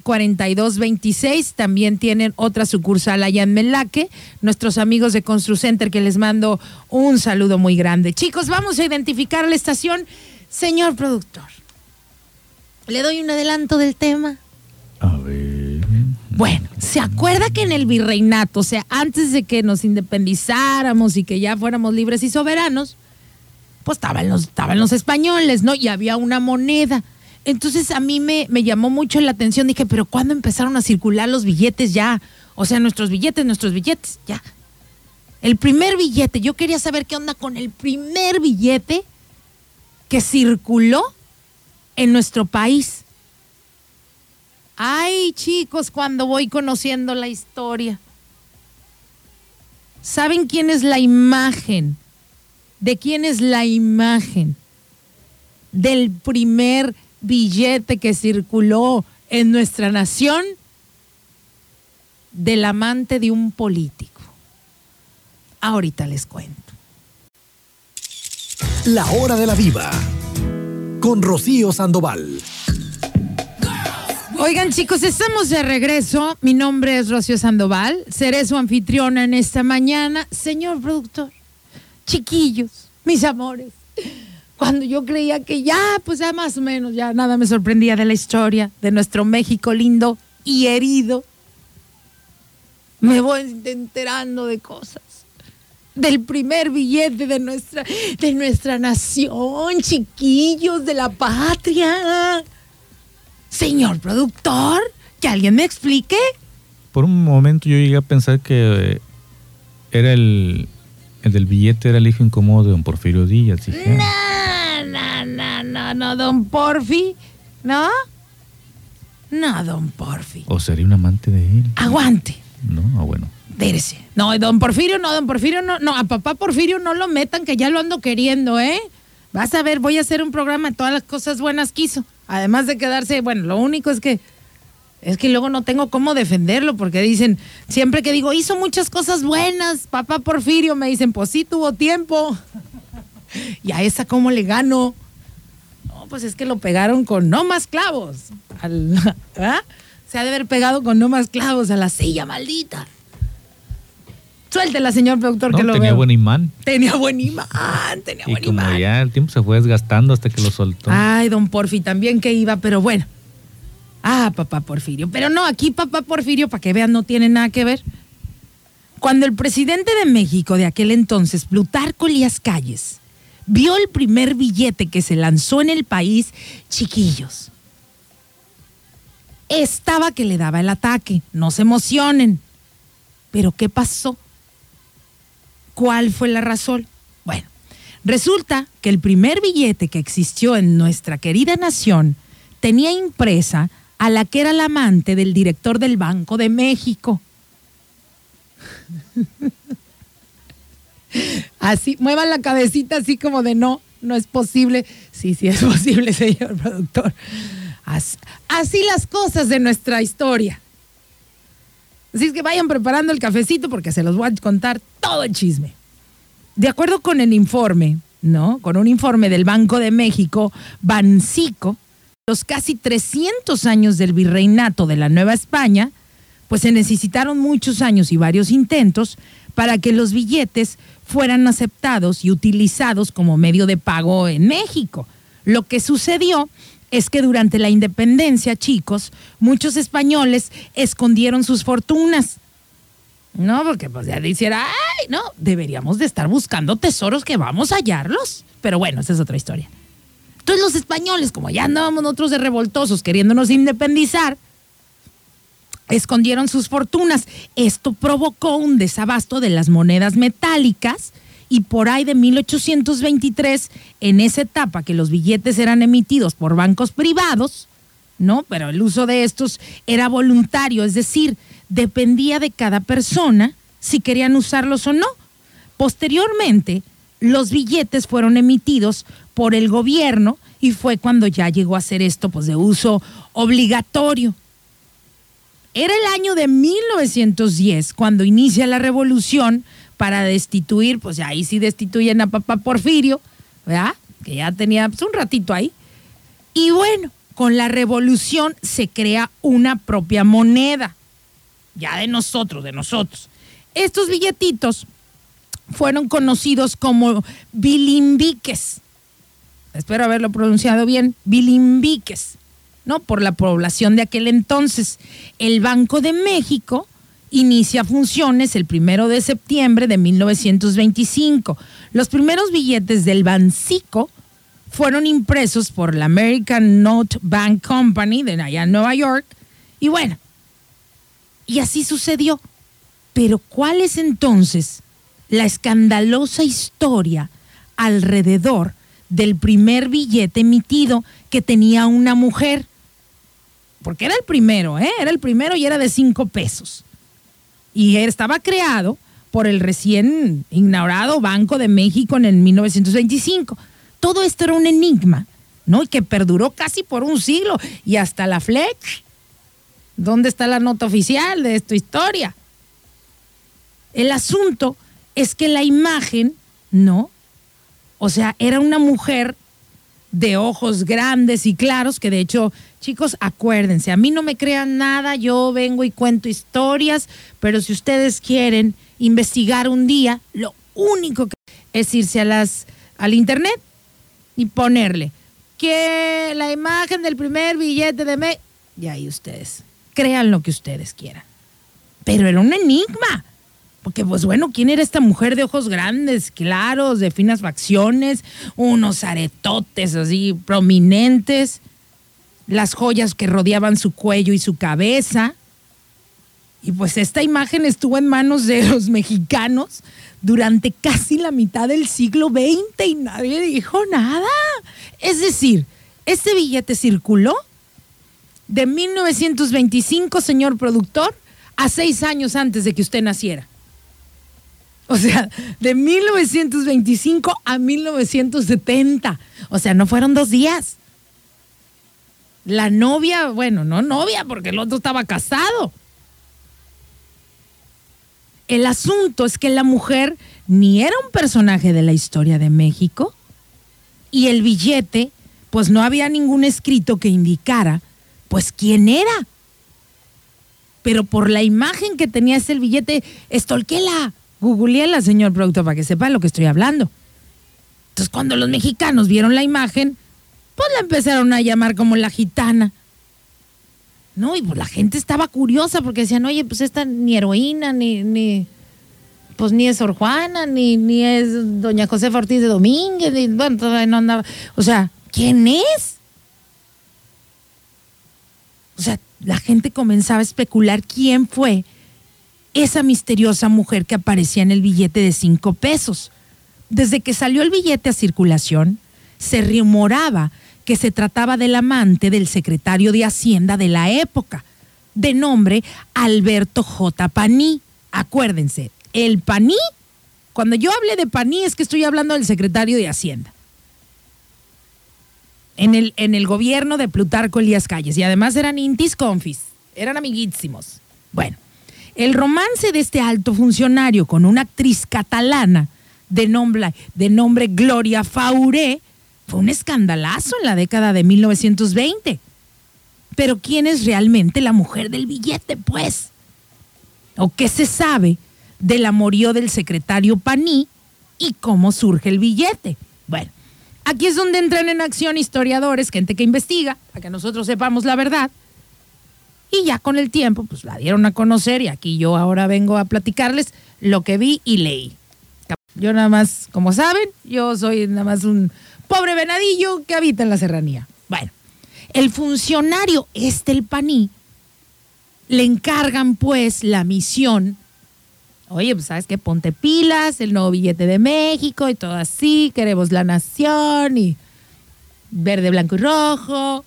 Speaker 3: 442-26. También tienen otra sucursal allá en Melaque, nuestros amigos de ConstruCenter que les mando un saludo muy grande. Chicos, vamos a identificar la estación. Señor productor, ¿le doy un adelanto del tema?
Speaker 4: A ver.
Speaker 3: Bueno, ¿se acuerda que en el virreinato, o sea, antes de que nos independizáramos y que ya fuéramos libres y soberanos, pues estaban los, estaban los españoles, ¿no? Y había una moneda. Entonces a mí me, me llamó mucho la atención, dije, pero ¿cuándo empezaron a circular los billetes ya? O sea, nuestros billetes, nuestros billetes, ya. El primer billete, yo quería saber qué onda con el primer billete que circuló en nuestro país. Ay, chicos, cuando voy conociendo la historia. ¿Saben quién es la imagen? ¿De quién es la imagen? Del primer billete que circuló en nuestra nación. Del amante de un político. Ahorita les cuento.
Speaker 1: La hora de la viva. Con Rocío Sandoval.
Speaker 3: Oigan chicos, estamos de regreso. Mi nombre es Rocío Sandoval. Seré su anfitriona en esta mañana. Señor productor, chiquillos, mis amores. Cuando yo creía que ya, pues ya más o menos, ya nada me sorprendía de la historia de nuestro México lindo y herido. Me voy enterando de cosas. Del primer billete de nuestra, de nuestra nación, chiquillos, de la patria. Señor productor, que alguien me explique.
Speaker 4: Por un momento yo llegué a pensar que era el, el del billete, era el hijo incómodo de don Porfirio Díaz. Dije,
Speaker 3: no, no, no, no, no, don Porfi, ¿no? No, don Porfi.
Speaker 4: ¿O sería un amante de él?
Speaker 3: Aguante.
Speaker 4: No, ah, bueno.
Speaker 3: Dérese. No, don Porfirio, no, don Porfirio, no, no, a papá Porfirio no lo metan, que ya lo ando queriendo, ¿eh? Vas a ver, voy a hacer un programa de todas las cosas buenas que hizo. Además de quedarse, bueno, lo único es que es que luego no tengo cómo defenderlo porque dicen, siempre que digo, hizo muchas cosas buenas, papá Porfirio, me dicen, pues sí tuvo tiempo. [LAUGHS] y a esa cómo le gano. No, pues es que lo pegaron con no más clavos. Al, [LAUGHS] ¿ah? Se ha de haber pegado con no más clavos a la silla maldita. Suéltela, señor productor,
Speaker 4: No,
Speaker 3: que lo
Speaker 4: tenía
Speaker 3: veo.
Speaker 4: buen imán.
Speaker 3: Tenía buen imán, tenía
Speaker 4: Y
Speaker 3: buen
Speaker 4: como
Speaker 3: imán.
Speaker 4: ya el tiempo se fue desgastando hasta que lo soltó.
Speaker 3: Ay, don Porfi, también que iba, pero bueno. Ah, papá Porfirio. Pero no, aquí papá Porfirio, para que vean, no tiene nada que ver. Cuando el presidente de México de aquel entonces, Plutarco Elías Calles, vio el primer billete que se lanzó en el país, chiquillos. estaba que le daba el ataque. No se emocionen. Pero ¿qué pasó? ¿Cuál fue la razón? Bueno, resulta que el primer billete que existió en nuestra querida nación tenía impresa a la que era la amante del director del Banco de México. [LAUGHS] Así, muevan la cabecita así como de no, no es posible. Sí, sí es [LAUGHS] posible, señor productor. Así, así las cosas de nuestra historia. Así es que vayan preparando el cafecito porque se los voy a contar todo el chisme. De acuerdo con el informe, ¿no? Con un informe del Banco de México, Bancico, los casi 300 años del virreinato de la Nueva España, pues se necesitaron muchos años y varios intentos para que los billetes fueran aceptados y utilizados como medio de pago en México. Lo que sucedió es que durante la independencia, chicos, muchos españoles escondieron sus fortunas. No, porque pues ya diciera, ay, no, deberíamos de estar buscando tesoros que vamos a hallarlos. Pero bueno, esa es otra historia. Entonces los españoles, como ya andábamos nosotros de revoltosos queriéndonos independizar, escondieron sus fortunas. Esto provocó un desabasto de las monedas metálicas y por ahí de 1823, en esa etapa que los billetes eran emitidos por bancos privados, ¿no? Pero el uso de estos era voluntario, es decir, dependía de cada persona si querían usarlos o no. Posteriormente, los billetes fueron emitidos por el gobierno y fue cuando ya llegó a ser esto pues de uso obligatorio. Era el año de 1910 cuando inicia la revolución para destituir, pues ahí sí destituyen a papá Porfirio, ¿verdad? Que ya tenía pues, un ratito ahí. Y bueno, con la revolución se crea una propia moneda, ya de nosotros, de nosotros. Estos billetitos fueron conocidos como bilimbiques. Espero haberlo pronunciado bien, bilimbiques, ¿no? Por la población de aquel entonces. El Banco de México inicia funciones el primero de septiembre de 1925. Los primeros billetes del Bancico fueron impresos por la American Note Bank Company de allá en Nueva York. Y bueno, y así sucedió. Pero ¿cuál es entonces la escandalosa historia alrededor del primer billete emitido que tenía una mujer. Porque era el primero, ¿eh? Era el primero y era de cinco pesos. Y estaba creado por el recién inaugurado Banco de México en el 1925. Todo esto era un enigma, ¿no? Y que perduró casi por un siglo y hasta la Flex. ¿Dónde está la nota oficial de esta historia? El asunto es que la imagen, ¿no? O sea, era una mujer de ojos grandes y claros, que de hecho, chicos, acuérdense, a mí no me crean nada, yo vengo y cuento historias, pero si ustedes quieren investigar un día, lo único que es irse a las, al internet y ponerle que la imagen del primer billete de me y ahí ustedes, crean lo que ustedes quieran. Pero era un enigma. Porque, pues bueno, ¿quién era esta mujer de ojos grandes, claros, de finas facciones, unos aretotes así prominentes, las joyas que rodeaban su cuello y su cabeza? Y pues esta imagen estuvo en manos de los mexicanos durante casi la mitad del siglo XX y nadie dijo nada. Es decir, este billete circuló de 1925, señor productor, a seis años antes de que usted naciera. [LAUGHS] O sea, de 1925 a 1970. O sea, no fueron dos días. La novia, bueno, no novia, porque el otro estaba casado. El asunto es que la mujer ni era un personaje de la historia de México y el billete, pues no había ningún escrito que indicara, pues quién era. Pero por la imagen que tenía ese billete, estolquela Googleela, señor productor, para que sepa lo que estoy hablando. Entonces, cuando los mexicanos vieron la imagen, pues la empezaron a llamar como la gitana. No, y pues la gente estaba curiosa porque decían, oye, pues esta ni heroína, ni, ni pues ni es Sor Juana, ni, ni es doña Josefa Ortiz de Domínguez, ni, bueno, no andaba. O sea, ¿quién es? O sea, la gente comenzaba a especular quién fue esa misteriosa mujer que aparecía en el billete de cinco pesos. Desde que salió el billete a circulación, se rumoraba que se trataba del amante del secretario de Hacienda de la época, de nombre Alberto J. Paní. Acuérdense, el Paní, cuando yo hable de Paní es que estoy hablando del secretario de Hacienda. En el, en el gobierno de Plutarco Elías Calles. Y además eran intis confis, eran amiguísimos. Bueno, el romance de este alto funcionario con una actriz catalana de nombre, Gloria Fauré fue un escandalazo en la década de 1920. Pero ¿quién es realmente la mujer del billete, pues? ¿O qué se sabe del amorío del secretario Paní y cómo surge el billete? Bueno, aquí es donde entran en acción historiadores, gente que investiga, para que nosotros sepamos la verdad. Y ya con el tiempo, pues la dieron a conocer y aquí yo ahora vengo a platicarles lo que vi y leí. Yo nada más, como saben, yo soy nada más un pobre venadillo que habita en la serranía. Bueno, el funcionario este, el paní, le encargan pues la misión. Oye, pues sabes que ponte pilas, el nuevo billete de México y todo así, queremos la nación y verde, blanco y rojo.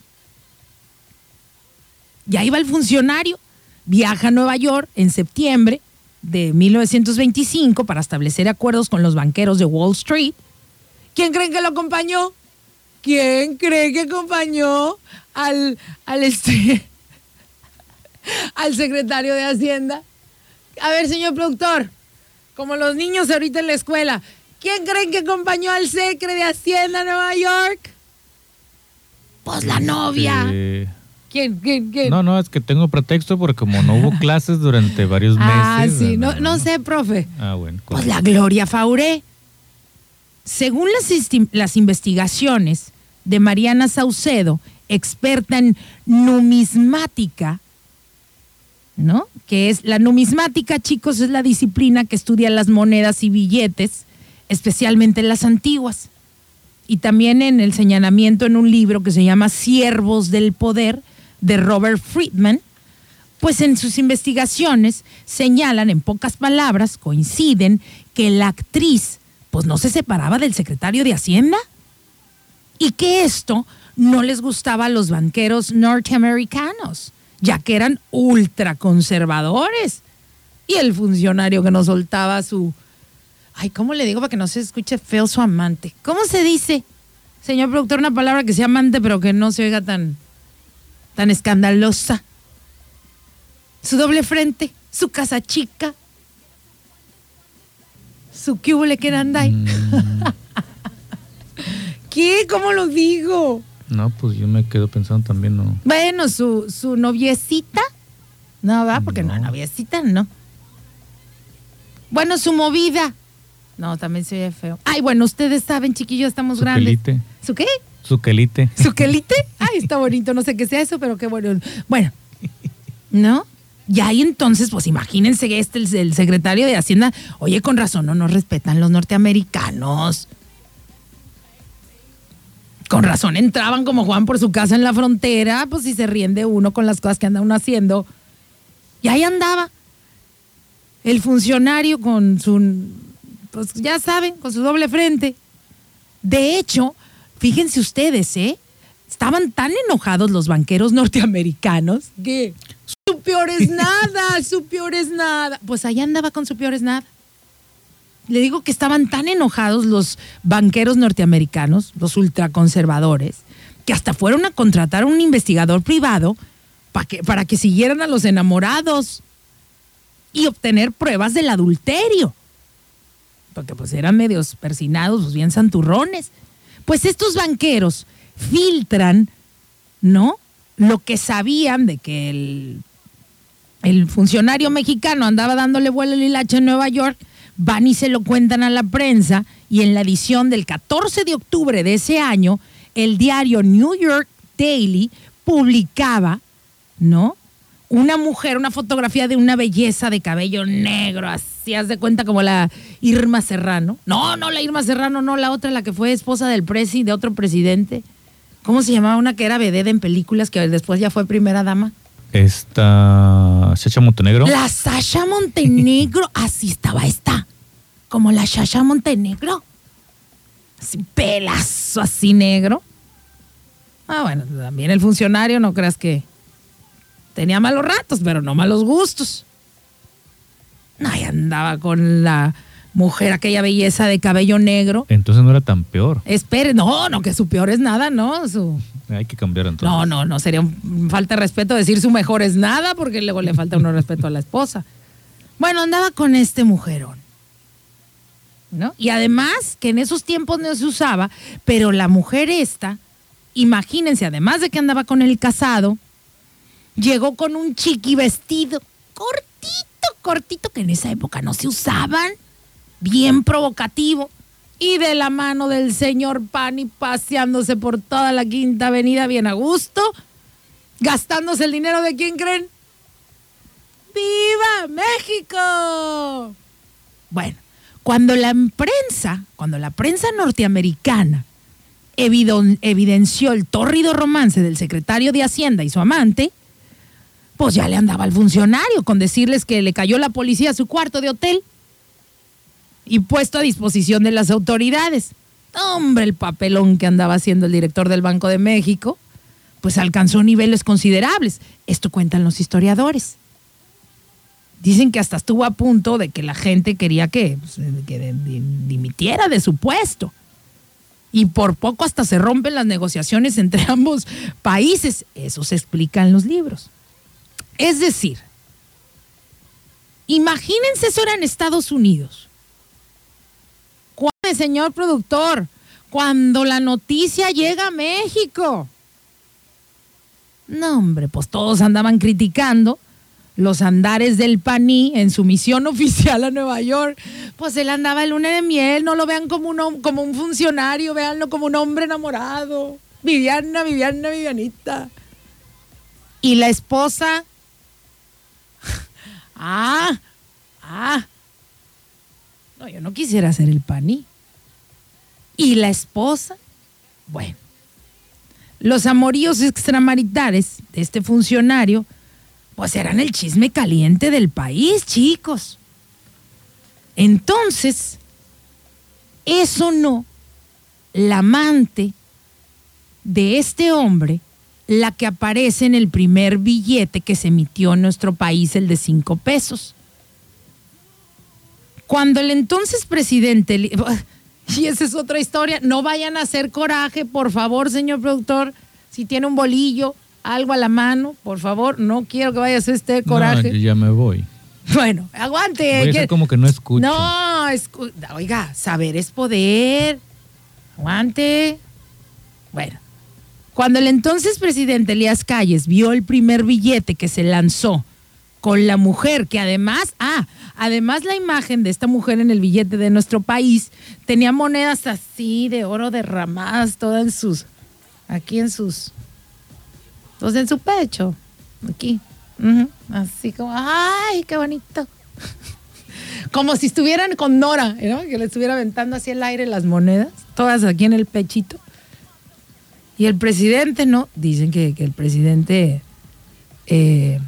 Speaker 3: Y ahí va el funcionario, viaja a Nueva York en septiembre de 1925 para establecer acuerdos con los banqueros de Wall Street. ¿Quién creen que lo acompañó? ¿Quién cree que acompañó al, al, este, [LAUGHS] al secretario de Hacienda? A ver, señor productor, como los niños ahorita en la escuela, ¿quién creen que acompañó al secre de Hacienda a Nueva York? Pues la novia.
Speaker 4: Este,
Speaker 3: ¿Quién, quién, quién?
Speaker 4: No, no, es que tengo pretexto porque como no hubo [LAUGHS] clases durante varios meses.
Speaker 3: ah, sí, no, no sé, profe.
Speaker 4: Ah, bueno.
Speaker 3: Pues la Gloria Fauré. Según las, las investigaciones de Mariana Saucedo, experta en numismática, ¿no? Que es la numismática, chicos, es la disciplina que estudia las monedas y billetes, especialmente las antiguas. Y también en el señalamiento en un libro que se llama Siervos del Poder de Robert Friedman, pues en sus investigaciones señalan, en pocas palabras, coinciden que la actriz pues no se separaba del secretario de Hacienda y que esto no les gustaba a los banqueros norteamericanos, ya que eran ultraconservadores. Y el funcionario que nos soltaba su... Ay, ¿cómo le digo para que no se escuche feo su amante? ¿Cómo se dice? Señor productor, una palabra que sea amante, pero que no se oiga tan, tan escandalosa. Su doble frente, su casa chica, su cúbule que anda ahí.
Speaker 4: Mm, [LAUGHS]
Speaker 3: ¿Qué? ¿Cómo lo digo?
Speaker 4: no, pues yo me quedo pensando también, no.
Speaker 3: Bueno, su, su noviecita. No, va, porque no,
Speaker 4: No.
Speaker 3: noviecita no. Bueno, su movida. No, también se ve feo. Ay, bueno, ustedes saben, chiquillos, estamos
Speaker 4: Su
Speaker 3: grandes. ¿Su qué?
Speaker 4: Su quelite.
Speaker 3: ¿Su quelite? Ay, está bonito, no sé qué sea eso, pero qué bueno. Bueno, ¿no? Y ahí entonces, pues imagínense este, el, el secretario de Hacienda, oye, con razón, no nos respetan los norteamericanos. Con razón entraban como Juan por su casa en la frontera, pues si se ríen de uno con las cosas que anda uno haciendo. Y ahí andaba el funcionario con su, pues ya saben, con su doble frente. De hecho, fíjense ustedes, ¿eh? Estaban tan enojados los banqueros [LAUGHS] norteamericanos que su peor es [LAUGHS] nada, su peor es nada. Pues allá andaba con su peor es nada. Le digo que estaban tan enojados los banqueros norteamericanos, los ultraconservadores, que hasta fueron a contratar a un investigador privado para que, para que siguieran a los enamorados y obtener pruebas del adulterio. Porque pues eran medios persinados, pues bien santurrones. Pues estos banqueros filtran, ¿no? Lo que sabían de que el, el funcionario mexicano andaba dándole vuelo al hilacho en Nueva York, van y se lo cuentan a la prensa y en la edición del 14 de octubre de ese año, el diario New York Daily publicaba, ¿no? Una mujer, una fotografía de una belleza de cabello negro, así haz de cuenta como la Irma Serrano. No, no la Irma Serrano, no, la otra, la que fue esposa del presi, de otro presidente. ¿Cómo se llamaba una que era vedette en películas que después ya fue primera dama?
Speaker 4: Esta Chacha Montenegro.
Speaker 3: La Sasha Montenegro, [LAUGHS] así estaba esta. Como la Sasha Montenegro. Así, pelazo así negro. Ah, bueno, también el funcionario, no creas que tenía malos ratos, pero no malos gustos. Ay, andaba con la mujer, aquella belleza de cabello negro.
Speaker 4: Entonces no era tan peor.
Speaker 3: Espere, no, no, que su peor es nada, ¿no? Su,
Speaker 4: Hay que cambiar entonces.
Speaker 3: no, no, no, sería un- falta de respeto decir su mejor es nada, porque luego le falta uno respeto a la esposa. Bueno, andaba con este mujerón. ¿No? Y además, que en esos tiempos no se usaba, pero la mujer esta, imagínense, además de que andaba con el casado, llegó con un chiqui vestido cortito, cortito, que en esa época no se usaban, bien provocativo, y de la mano del señor Pani paseándose por toda la quinta avenida bien a gusto, gastándose el dinero de quién creen. ¡Viva México! Bueno, cuando la prensa, cuando la prensa norteamericana evidenció el tórrido romance del secretario de Hacienda y su amante, pues ya le andaba al funcionario con decirles que le cayó la policía a su cuarto de hotel y puesto a disposición de las autoridades. Hombre, el papelón que andaba haciendo el director del Banco de México, pues alcanzó niveles considerables. Esto cuentan los historiadores. Dicen que hasta estuvo a punto de que la gente quería que, pues, que dimitiera de su puesto. Y por poco hasta se rompen las negociaciones entre [LAUGHS] ambos países. Eso se explica en los libros. Es decir, imagínense eso era en Estados Unidos. ¿Cuál, señor productor? Cuando la noticia llega a México. No, hombre, pues todos andaban criticando los andares del PANI en su misión [LAUGHS] oficial a Nueva York. Pues él andaba el lunes de miel, no lo vean como un, como un funcionario, véanlo como un hombre enamorado. Viviana, Viviana, Vivianita. Y la esposa. Ah, ah. No, yo no quisiera ser el PANI. Y la esposa. Bueno. Los amoríos extramaritales de este funcionario, pues eran el chisme caliente del país, chicos. Entonces, eso no, la amante de este hombre, la que aparece en el primer billete que se emitió en nuestro país, el de cinco pesos. Cuando el entonces presidente, [LAUGHS] y esa es otra historia, no vayan a hacer coraje, por favor, señor productor, si tiene un bolillo, algo a la mano, por favor, no quiero que vaya a hacer este coraje.
Speaker 4: No, yo ya me voy. [LAUGHS]
Speaker 3: Bueno, aguante.
Speaker 4: Voy a
Speaker 3: que-
Speaker 4: hacer como que no escucho.
Speaker 3: no, escu- oiga, saber es poder. Aguante. Bueno, cuando el entonces presidente Elías Calles vio el primer billete que se lanzó con la mujer, que además, ah, además la imagen de esta mujer en el billete de nuestro país tenía monedas así de oro derramadas, todas en sus, aquí en sus, pues en su pecho, aquí, así como, ay, qué bonito [LAUGHS] como si estuvieran con Nora, ¿no? Que le estuviera aventando así el aire las monedas, todas aquí en el pechito. Y el presidente, ¿no? Dicen que, el presidente eh,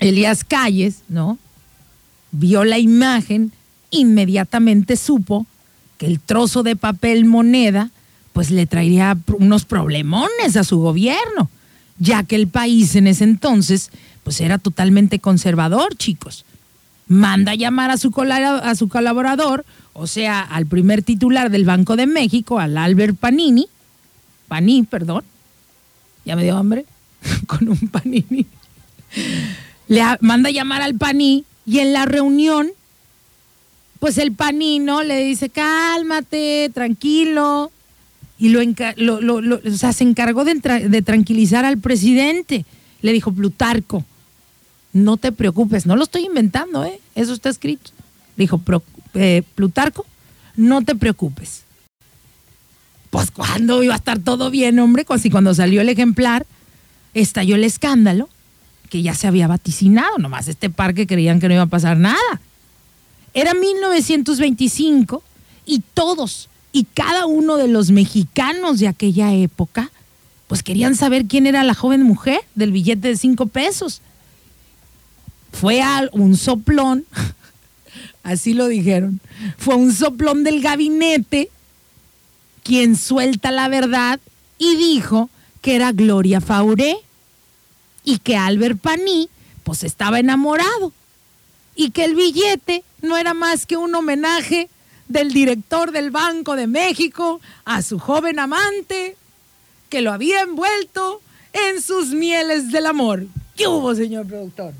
Speaker 3: Elías Calles, ¿no? Vio la imagen, inmediatamente supo que el trozo de papel moneda, pues le traería unos problemones a su gobierno, ya que el país en ese entonces, pues era totalmente conservador, chicos manda a llamar a su, a su colaborador, o sea, al primer titular del Banco de México, al Albert Panini, Paní, perdón, ya me dio hambre, [LAUGHS] con un Panini, le manda a llamar al Paní y en la reunión, pues el Panino le dice, cálmate, tranquilo, y lo, se encargó de, tranquilizar al presidente, le dijo Plutarco, no te preocupes, no lo estoy inventando, ¿eh? Eso está escrito. Dijo Pro- eh, Plutarco, no te preocupes. Pues cuando iba a estar todo bien, hombre, Cuando- cuando salió el ejemplar, estalló el escándalo que ya se había vaticinado, nomás este parque creían que no iba a pasar nada. Era 1925 y todos y cada uno de los mexicanos de aquella época pues querían saber quién era la joven mujer del billete de cinco pesos. Fue a un soplón, [LAUGHS] así lo dijeron, fue un soplón del gabinete quien suelta la verdad y dijo que era Gloria Fauré y que Albert Paní pues estaba enamorado y que el billete no era más que un homenaje del director del Banco de México a su joven amante que lo había envuelto en sus mieles del amor. ¿Qué hubo, señor productor?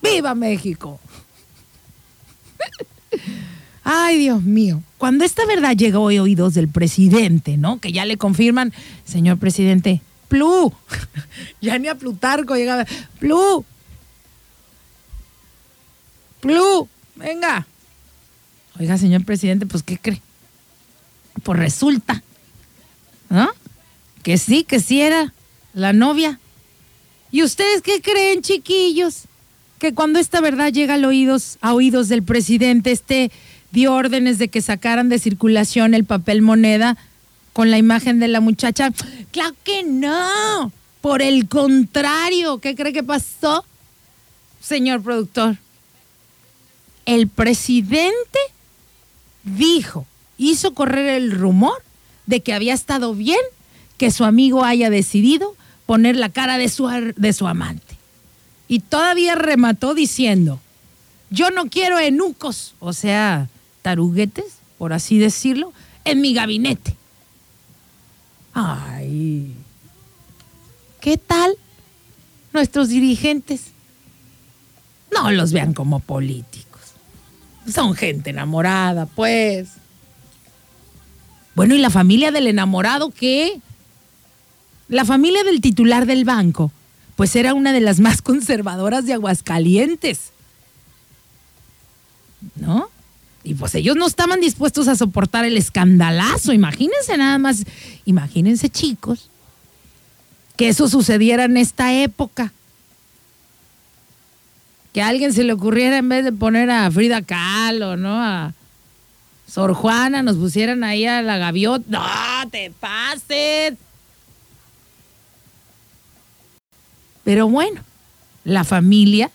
Speaker 3: ¡Viva México! [LAUGHS] Ay, Dios mío. Cuando esta verdad llegó a oídos del presidente, ¿no? Que ya le confirman, señor presidente, Plu. [LAUGHS] ya ni a Plutarco llegaba. Plu. Plu. Venga. Oiga, señor presidente, pues ¿qué cree? Pues resulta, ¿no? Que sí, que sí era la novia. ¿Y ustedes qué creen, chiquillos? Que cuando esta verdad llega a oídos, a oídos del presidente, este dio órdenes de que sacaran de circulación el papel moneda con la imagen de la muchacha. Claro que no. Por el contrario, ¿qué cree que pasó? Señor productor, el presidente dijo, hizo correr el rumor de que había estado bien que su amigo haya decidido poner la cara de su, de su amante. Y todavía remató diciendo, yo no quiero enucos, o sea, taruguetes, por así decirlo, en mi gabinete. Ay, ¿qué tal nuestros dirigentes? No los vean como políticos. Son gente enamorada, pues. Bueno, ¿y la familia del enamorado qué? La familia del titular del banco, pues era una de las más conservadoras de Aguascalientes. ¿No? Y pues ellos no estaban dispuestos a soportar el escandalazo. Imagínense nada más, imagínense chicos, que eso sucediera en esta época. Que a alguien se le ocurriera en vez de poner a Frida Kahlo, ¿no? A Sor Juana, nos pusieran ahí a la gaviota. ¡No te pases! Pero bueno, la familia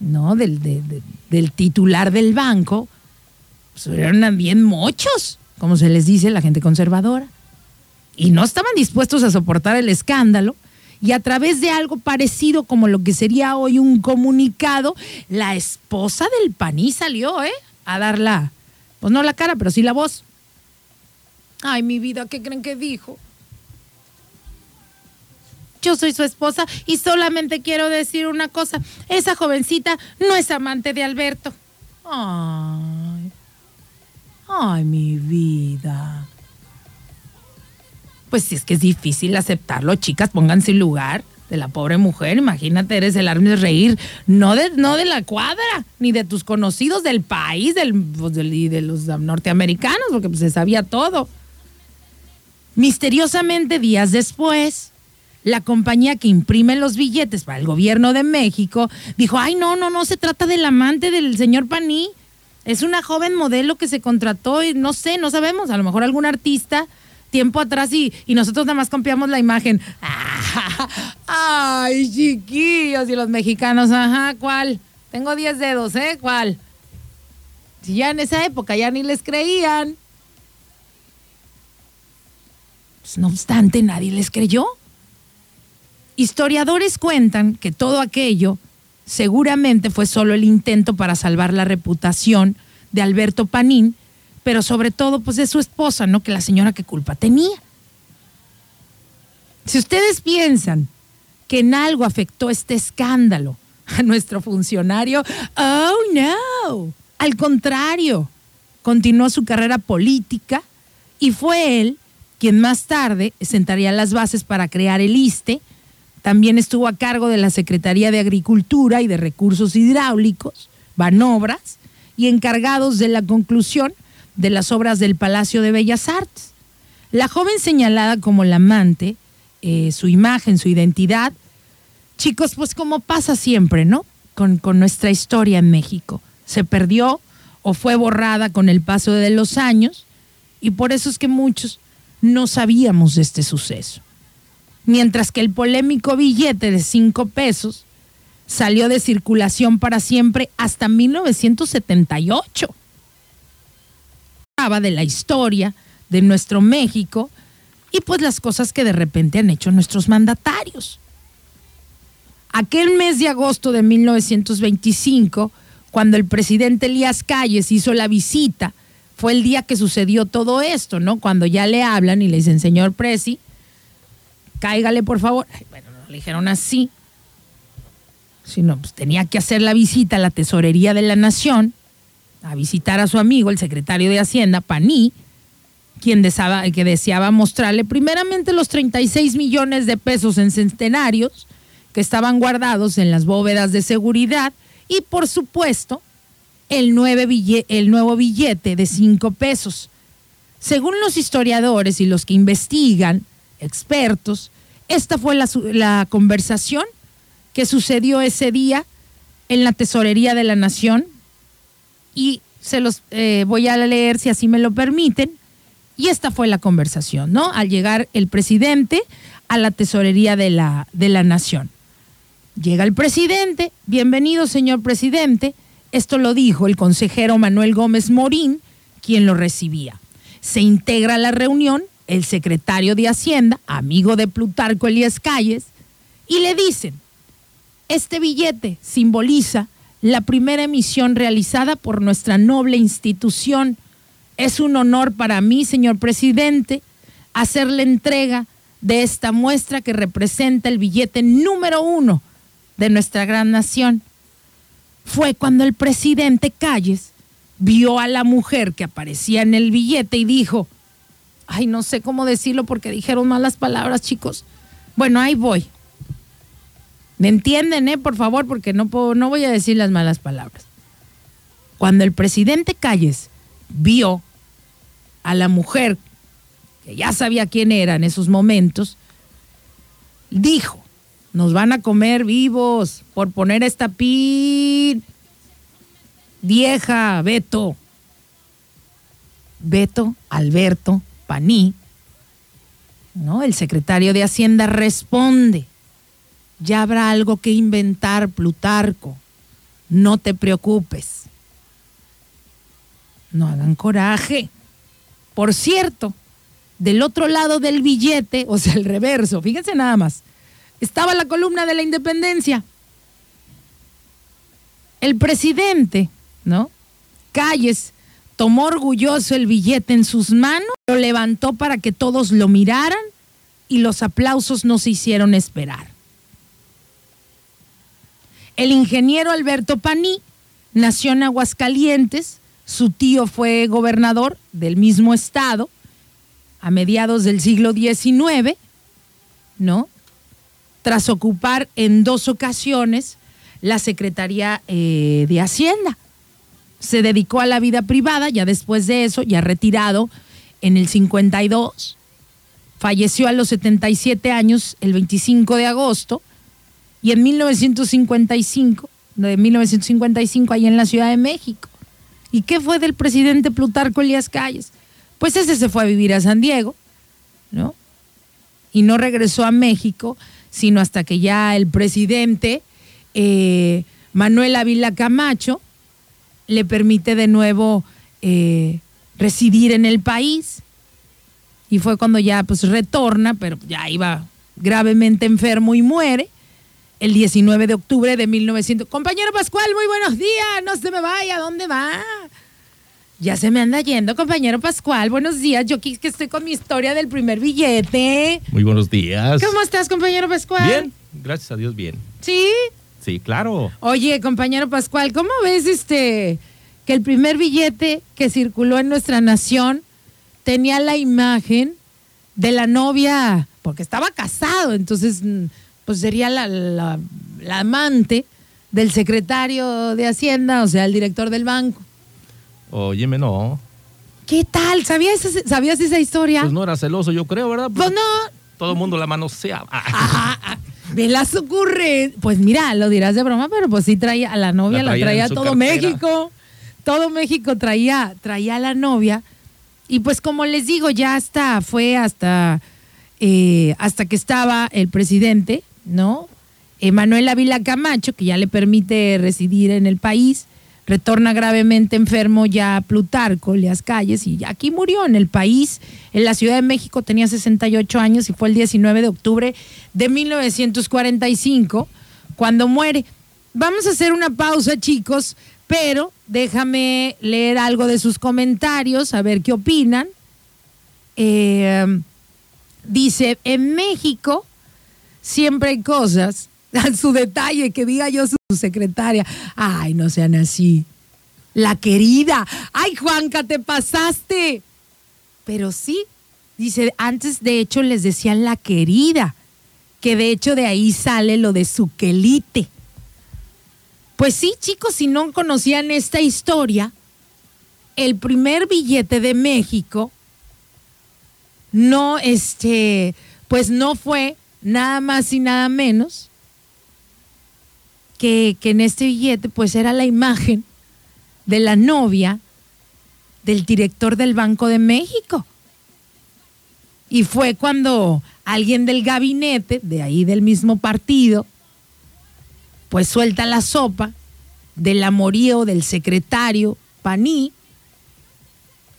Speaker 3: ¿no? Del, del titular del banco, pues eran bien mochos, como se les dice la gente conservadora. Y no estaban dispuestos a soportar el escándalo. Y a través de algo parecido como lo que sería hoy un comunicado, la esposa del paní salió, ¿eh? A dar la, pues no la cara, pero sí la voz. Ay, mi vida, ¿qué creen que dijo? Yo soy su esposa y solamente quiero decir una cosa. Esa jovencita no es amante de Alberto. Ay. Ay, mi vida. Pues si es que es difícil aceptarlo, chicas, pónganse en lugar de la pobre mujer. Imagínate, eres el arma de reír, no de, no de la cuadra, ni de tus conocidos del país, del, pues, de los norteamericanos, porque pues, se sabía todo. Misteriosamente, días después, la compañía que imprime los billetes para el gobierno de México dijo, ay, no, no, no se trata del amante del señor Paní, es una joven modelo que se contrató y no sé, no sabemos, a lo mejor algún artista tiempo atrás y, y nosotros nada más copiamos la imagen. [LAUGHS] ay, chiquillos, y los mexicanos, ajá, ¿cuál? Tengo 10 dedos, ¿eh? ¿Cuál? Si ya en esa época ya ni les creían. Pues, no obstante, nadie les creyó. Historiadores cuentan que todo aquello seguramente fue solo el intento para salvar la reputación de Alberto Panín, pero sobre todo pues de su esposa, ¿no? Que la señora qué culpa tenía. Si ustedes piensan que en algo afectó este escándalo a nuestro funcionario, oh no, al contrario, continuó su carrera política y fue él quien más tarde sentaría las bases para crear el ISTE, también estuvo a cargo de la Secretaría de Agricultura y de Recursos Hidráulicos, Banobras, y encargados de la conclusión de las obras del Palacio de Bellas Artes. La joven señalada como la amante, eh, su imagen, su identidad, chicos, pues como pasa siempre, ¿no? Con, con nuestra historia en México. Se perdió o fue borrada con el paso de los años y por eso es que muchos no sabíamos de este suceso. Mientras que el polémico billete de 5 pesos salió de circulación para siempre hasta 1978. Hablaba de la historia de nuestro México y pues las cosas que de repente han hecho nuestros mandatarios. Aquel mes de agosto de 1925, cuando el presidente Elías Calles hizo la visita, fue el día que sucedió todo esto, ¿no? Cuando ya le hablan y le dicen, señor Presi, cáigale por favor. bueno, no le dijeron así, sino pues tenía que hacer la visita a la tesorería de la nación, a visitar a su amigo, el secretario de Hacienda, Paní, quien deseaba, que deseaba mostrarle primeramente los 36 millones de pesos en centenarios que estaban guardados en las bóvedas de seguridad y por supuesto el, el nuevo billete de 5 pesos. Según los historiadores y los que investigan, expertos, esta fue la, conversación que sucedió ese día en la Tesorería de la Nación y se los eh, voy a leer si así me lo permiten. Y esta fue la conversación, ¿no? Al llegar el presidente a la Tesorería de la, de la Nación. Llega el presidente, bienvenido señor presidente, esto lo dijo el consejero Manuel Gómez Morín, quien lo recibía. Se integra a la reunión el secretario de Hacienda, amigo de Plutarco Elías Calles, y le dicen, este billete simboliza la primera emisión realizada por nuestra noble institución. Es un honor para mí, señor presidente, hacerle entrega de esta muestra que representa el billete número uno de nuestra gran nación. Fue cuando el presidente Calles vio a la mujer que aparecía en el billete y dijo, ay, no sé cómo decirlo porque dijeron malas palabras, chicos. Bueno, ahí voy. ¿Me entienden, eh? Por favor, porque no, puedo, no voy a decir las malas palabras. Cuando el presidente Calles vio a la mujer, que ya sabía quién era en esos momentos, dijo, nos van a comer vivos por poner esta pin vieja, Beto. Beto, Alberto, Paní, ¿no? El secretario de Hacienda responde, ya habrá algo que inventar, Plutarco, no te preocupes. No hagan coraje. Por cierto, del otro lado del billete, o sea, el reverso, fíjense nada más, estaba la columna de la independencia. El presidente, ¿no? Calles tomó orgulloso el billete en sus manos, lo levantó para que todos lo miraran y los aplausos no se hicieron esperar. El ingeniero Alberto Paní nació en Aguascalientes, su tío fue gobernador del mismo estado a mediados del siglo XIX, ¿no? Tras ocupar en dos ocasiones la Secretaría eh, de Hacienda se dedicó a la vida privada, ya después de eso, ya retirado en el 52, falleció a los 77 años el 25 de agosto y en 1955, de 1955 ahí en la Ciudad de México. ¿Y qué fue del presidente Plutarco Elías Calles? Pues ese se fue a vivir a San Diego, ¿no? Y no regresó a México, sino hasta que ya el presidente eh, Manuel Ávila Camacho le permite de nuevo eh, residir en el país. Y fue cuando ya pues retorna, pero ya iba gravemente enfermo y muere el 19 de octubre de 1900. Compañero Pascual, muy buenos días, no se me vaya, ¿dónde va? Ya se me anda yendo, compañero Pascual, buenos días. Yo aquí que estoy con mi historia del primer billete.
Speaker 4: Muy buenos días.
Speaker 3: ¿Cómo estás, compañero Pascual?
Speaker 4: Bien, gracias a Dios, bien.
Speaker 3: ¿Sí?
Speaker 4: Sí, claro.
Speaker 3: Oye, compañero Pascual, ¿cómo ves este que el primer billete que circuló en nuestra nación tenía la imagen de la novia, porque estaba casado, entonces mm, pues sería la, la, amante del secretario de Hacienda, o sea, el director del banco.
Speaker 4: Óyeme, no.
Speaker 3: ¿Qué tal? ¿Sabías, ¿Sabías esa historia?
Speaker 4: Pues no era celoso, yo creo, ¿verdad?
Speaker 3: Pues, no.
Speaker 4: Todo el mundo la manoseaba.
Speaker 3: Me las ocurre. Pues mira, lo dirás de broma, pero pues sí traía a la novia, la traía, todo México. Todo México traía, traía a la novia Y pues como les digo, ya hasta fue hasta, eh, hasta que estaba el presidente, ¿no? Emanuel Ávila Camacho, que ya le permite residir en el país, retorna gravemente enfermo ya Plutarco, Leas Calles, y aquí murió en el país, en la Ciudad de México, tenía 68 años y fue el 19 de octubre de 1945 cuando muere. Vamos a hacer una pausa, chicos, pero déjame leer algo de sus comentarios, a ver qué opinan. Eh, dice, en México siempre hay cosas [LAUGHS] su detalle, que diga yo su secretaria. Ay, no sean así. La querida. Ay, Juanca, te pasaste. Pero sí, dice, antes de hecho les decían la querida, que de hecho de ahí sale lo de su quelite. Pues sí, chicos, si no conocían esta historia, el primer billete de México no, este, pues no fue nada más y nada menos que, que en este billete pues era la imagen de la novia del director del Banco de México. Y fue cuando alguien del gabinete, de ahí del mismo partido, pues suelta la sopa del amorío del secretario Paní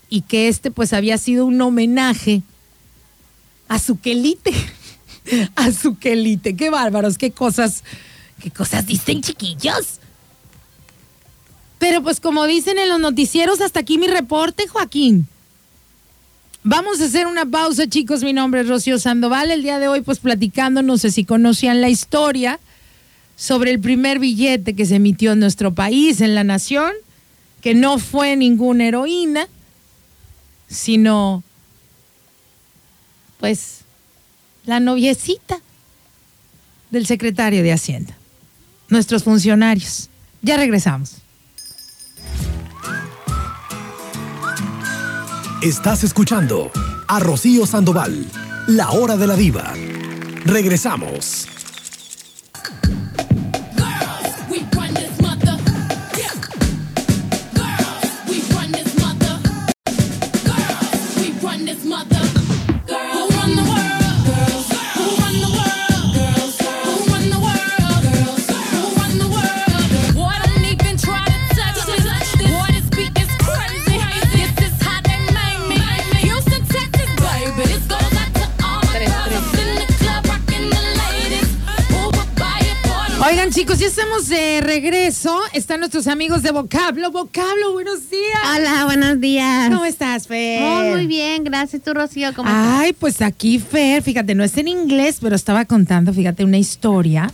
Speaker 3: y que este pues había sido un homenaje a su quelite, [LAUGHS] a su quelite. Qué bárbaros, qué cosas ¿Qué cosas dicen, chiquillos? Pero pues como dicen en los noticieros, hasta aquí mi reporte, Joaquín. Vamos a hacer una pausa, chicos. Mi nombre es Rocío Sandoval. El día de hoy, pues platicando, no sé si conocían la historia sobre el primer billete que se emitió en nuestro país, en la nación, que no fue ninguna heroína, sino, pues, la noviecita del secretario de Hacienda nuestros funcionarios. Ya regresamos.
Speaker 1: Estás escuchando a Rocío Sandoval, la hora de la diva. Regresamos.
Speaker 3: Chicos, ya estamos de regreso. Están nuestros amigos de Vocablo. Vocablo, buenos días.
Speaker 6: Hola, buenos días.
Speaker 3: ¿Cómo estás, Fer?
Speaker 6: Oh, muy bien, gracias. ¿Tú, Rocío? ¿Cómo
Speaker 3: Ay, pues aquí, Fer, fíjate, no es en inglés, pero estaba contando, fíjate, una historia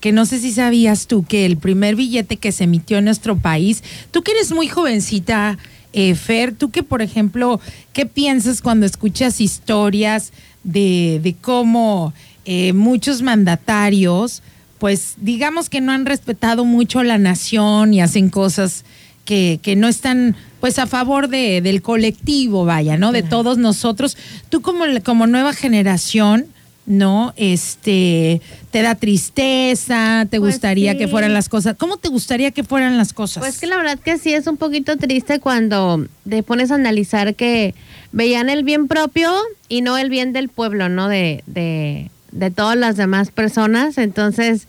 Speaker 3: que no sé si sabías tú que el primer billete que se emitió en nuestro país, tú que eres muy jovencita, eh, Fer, tú que, por ejemplo, ¿qué piensas cuando escuchas historias de, de cómo eh, muchos mandatarios pues digamos que no han respetado mucho la nación y hacen cosas que, que no están pues a favor de, del colectivo, vaya, ¿no? De todos nosotros. Tú como, como nueva generación, ¿no? Este, te da tristeza, te
Speaker 6: Pues
Speaker 3: gustaría que fueran las cosas. ¿Cómo te gustaría que fueran las cosas?
Speaker 6: Pues que la verdad que sí es un poquito triste cuando te pones a analizar que veían el bien propio y no el bien del pueblo, ¿no? De, de, de todas las demás personas. Entonces,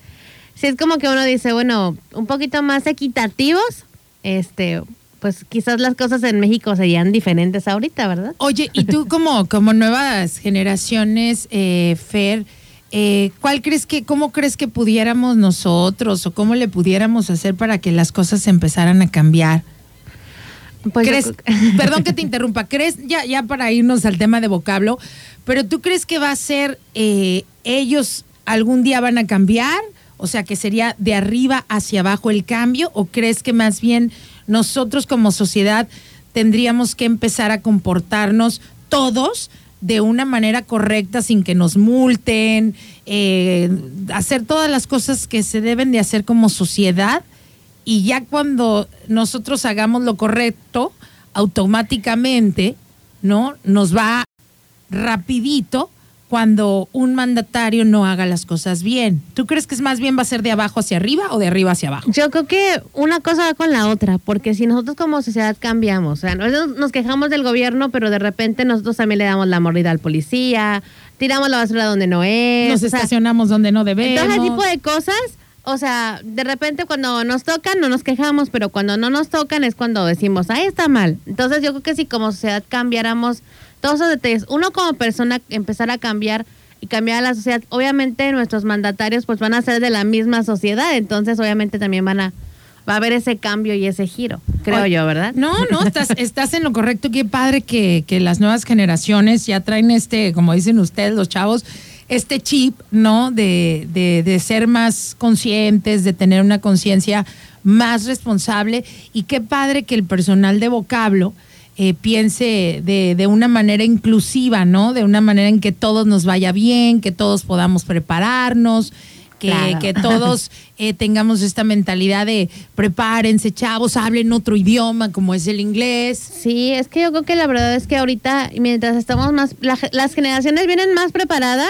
Speaker 6: sí es como que uno dice, bueno, un poquito más equitativos, este, pues quizás las cosas en México serían diferentes ahorita, ¿verdad?
Speaker 3: Oye, y tú [LAUGHS] como, como nuevas generaciones, eh, Fer, eh, ¿cuál crees que, cómo crees que pudiéramos nosotros o cómo le pudiéramos hacer para que las cosas empezaran a cambiar?
Speaker 6: Pues
Speaker 3: ¿Crees, [LAUGHS] perdón que te interrumpa, ¿crees, ya, ya para irnos al tema de vocablo, pero tú crees que va a ser, eh, ellos algún día van a cambiar? O sea, que sería de arriba hacia abajo el cambio, o crees que más bien nosotros como sociedad tendríamos que empezar a comportarnos todos de una manera correcta sin que nos multen, eh, hacer todas las cosas que se deben de hacer como sociedad y ya cuando nosotros hagamos lo correcto, automáticamente, ¿no? Nos va rapidito cuando un mandatario no haga las cosas bien. ¿Tú crees que es más bien va a ser de abajo hacia arriba o de arriba hacia abajo?
Speaker 6: Yo creo que una cosa va con la otra, porque si nosotros como sociedad cambiamos, o sea, nosotros nos quejamos del gobierno, pero de repente nosotros también le damos la mordida al policía, tiramos la basura donde no es.
Speaker 3: Nos
Speaker 6: sea,
Speaker 3: estacionamos donde no debemos.
Speaker 6: Entonces, ese tipo de cosas, o sea, de repente cuando nos tocan no nos quejamos, pero cuando no nos tocan es cuando decimos, ahí está mal. Entonces, yo creo que si como sociedad cambiáramos todos esos detalles, uno como persona empezar a cambiar y cambiar a la sociedad, obviamente nuestros mandatarios pues van a ser de la misma sociedad, entonces obviamente también van a va a haber ese cambio y ese giro, creo
Speaker 3: Oye,
Speaker 6: yo, ¿verdad?
Speaker 3: No, no, estás, [LAUGHS] estás en lo correcto. Qué padre que, que las nuevas generaciones ya traen este, como dicen ustedes, los chavos, este chip, ¿no? De, de, de ser más conscientes, de tener una conciencia más responsable. Y qué padre que el personal de vocablo eh, piense de, de una manera inclusiva, ¿no? De una manera en que todos nos vaya bien, que todos podamos prepararnos. Que,
Speaker 6: Claro.
Speaker 3: que todos [LAUGHS] eh, tengamos esta mentalidad de prepárense, chavos, hablen otro idioma como es el inglés.
Speaker 6: Sí, es que yo creo que la verdad es que ahorita, mientras estamos más, la- las generaciones vienen más preparadas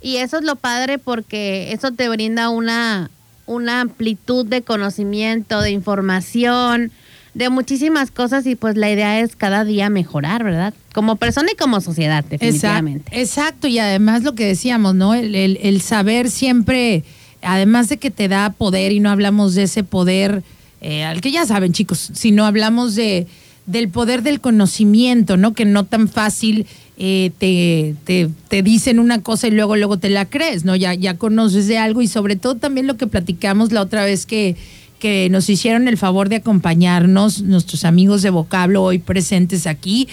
Speaker 6: y eso es lo padre porque eso te brinda una, una amplitud de conocimiento, de información, de muchísimas cosas y pues la idea es cada día mejorar, ¿verdad? Como persona y como sociedad, definitivamente.
Speaker 3: Exacto, y además lo que decíamos, ¿no? El, el- el saber siempre, además de que te da poder, y no hablamos de ese poder, eh, al que ya saben, chicos, sino hablamos de del poder del conocimiento, ¿no? Que no tan fácil eh, te, te, te dicen una cosa y luego, luego te la crees, ¿no? Ya, ya conoces de algo y sobre todo también lo que platicamos la otra vez que, que nos hicieron el favor de acompañarnos, nuestros amigos de vocablo hoy presentes aquí,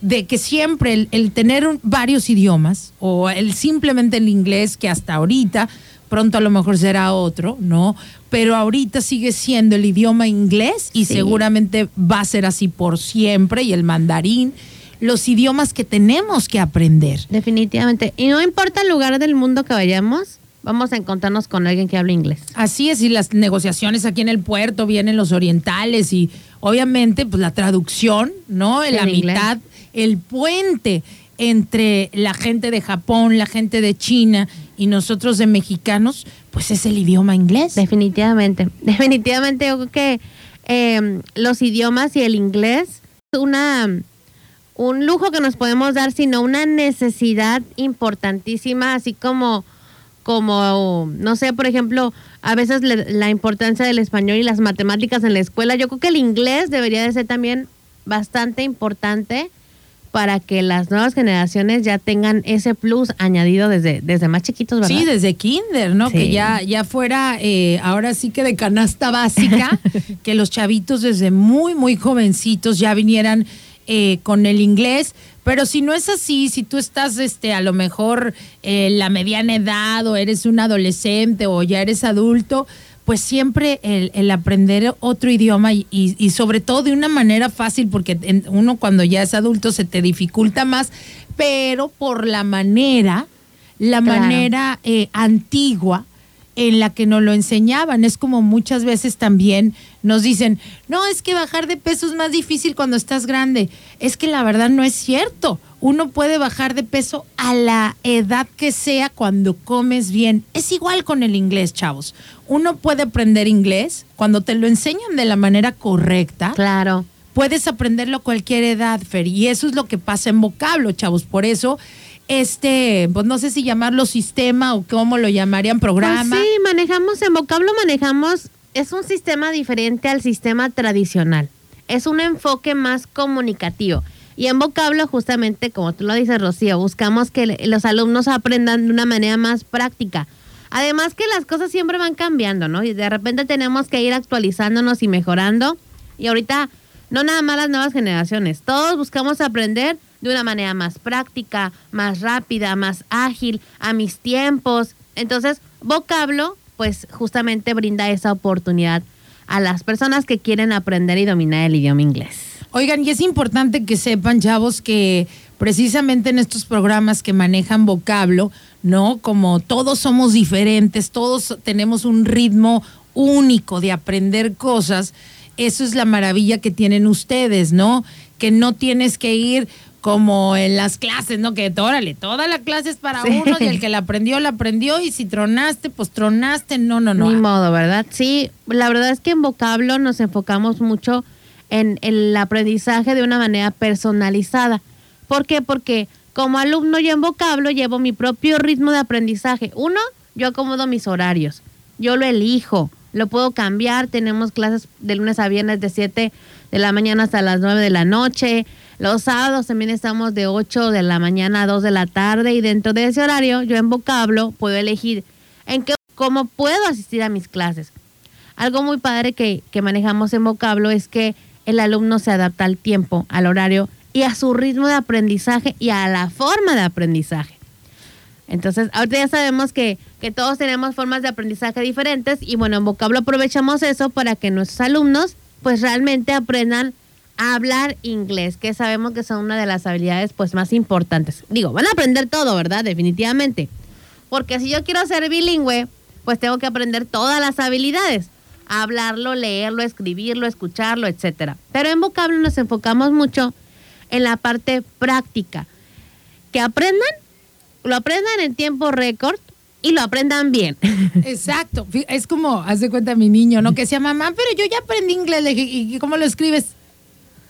Speaker 3: de que siempre el, el tener un- varios idiomas o el simplemente el inglés que hasta ahorita pronto a lo mejor será otro, ¿no? Pero ahorita sigue siendo el idioma inglés y
Speaker 6: Sí.
Speaker 3: seguramente va a ser así por siempre y el mandarín, los idiomas que tenemos que aprender.
Speaker 6: Definitivamente. Y no importa el lugar del mundo que vayamos, vamos a encontrarnos con alguien que hable inglés.
Speaker 3: Así es, y las negociaciones aquí en el puerto vienen los orientales y obviamente pues la traducción, ¿no? En la
Speaker 6: inglés.
Speaker 3: mitad, el puente entre la gente de Japón, la gente de China y nosotros de mexicanos, pues es el idioma inglés.
Speaker 6: Definitivamente. [LAUGHS] Definitivamente yo creo que eh, los idiomas y el inglés es una un lujo que nos podemos dar, sino una necesidad importantísima, así como como no sé, por ejemplo, a veces le- la importancia del español y las matemáticas en la escuela. Yo creo que el inglés debería de ser también bastante importante para que las nuevas generaciones ya tengan ese plus añadido desde, desde más chiquitos, ¿verdad?
Speaker 3: Sí, desde kinder, ¿no?
Speaker 6: Sí.
Speaker 3: Que ya, ya fuera, eh, ahora sí que de canasta básica, [LAUGHS] que los chavitos desde muy, muy jovencitos ya vinieran eh, con el inglés. Pero si no es así, si tú estás este, a lo mejor en la mediana edad o eres un adolescente o ya eres adulto, pues siempre el, el aprender otro idioma y, y- y sobre todo de una manera fácil, porque en- uno cuando ya es adulto se te dificulta más, pero por la manera, la
Speaker 6: Claro.
Speaker 3: manera eh, antigua en la que nos lo enseñaban. Es como muchas veces también nos dicen, no, es que bajar de peso es más difícil cuando estás grande. Es que la verdad no es cierto. Uno puede bajar de peso a la edad que sea cuando comes bien. Es igual con el inglés, chavos. Uno puede aprender inglés cuando te lo enseñan de la manera correcta
Speaker 6: Claro.
Speaker 3: puedes aprenderlo a cualquier edad, Fer, y eso es lo que pasa en vocablo, chavos. Por eso, este, pues no sé si llamarlo sistema o cómo lo llamarían programa.
Speaker 6: Pues sí, manejamos, en vocablo manejamos, es un sistema diferente al sistema tradicional. Es un enfoque más comunicativo. Y en vocablo, justamente, como tú lo dices, Rocío, buscamos que los alumnos aprendan de una manera más práctica. Además que las cosas siempre van cambiando, ¿no? Y de repente tenemos que ir actualizándonos y mejorando. Y ahorita, no nada más las nuevas generaciones, todos buscamos aprender de una manera más práctica, más rápida, más ágil, a mis tiempos. Entonces, vocablo, pues justamente brinda esa oportunidad a las personas que quieren aprender y dominar el idioma inglés.
Speaker 3: Oigan, y es importante que sepan, chavos, que precisamente en estos programas que manejan vocablo, ¿no? Como todos somos diferentes, todos tenemos un ritmo único de aprender cosas, eso es la maravilla que tienen ustedes, ¿no? Que no tienes que ir como en las clases, ¿no? Que órale, toda la clase es para
Speaker 6: Sí.
Speaker 3: uno y el que la aprendió, la aprendió y si tronaste, pues tronaste. No, no, no.
Speaker 6: Ni modo, ¿verdad? Sí, la verdad es que en vocablo nos enfocamos mucho en, el aprendizaje de una manera personalizada. ¿Por qué? Porque como alumno yo en vocablo llevo mi propio ritmo de aprendizaje. Uno, yo acomodo mis horarios. Yo lo elijo, lo puedo cambiar. Tenemos clases de lunes a viernes de 7 de la mañana hasta las 9 de la noche. Los sábados también estamos de 8 de la mañana a 2 de la tarde y dentro de ese horario yo en vocablo puedo elegir en qué, cómo puedo asistir a mis clases. Algo muy padre que, que manejamos en vocablo es que el alumno se adapta al tiempo, al horario y a su ritmo de aprendizaje y a la forma de aprendizaje. Entonces, ahorita ya sabemos que, que todos tenemos formas de aprendizaje diferentes y bueno, en vocablo aprovechamos eso para que nuestros alumnos pues realmente aprendan hablar inglés, que sabemos que son una de las habilidades pues más importantes. Digo, van a aprender todo, ¿verdad? Definitivamente. Porque si yo quiero ser bilingüe, pues tengo que aprender todas las habilidades. Hablarlo, leerlo, escribirlo, escucharlo, etcétera. Pero en vocablo nos enfocamos mucho en la parte práctica. Que aprendan, lo aprendan en tiempo récord y lo aprendan bien. [LAUGHS]
Speaker 3: Exacto. Es como, haz de cuenta mi niño, ¿no? Que decía, mamá, pero yo ya aprendí inglés. ¿y cómo lo escribes?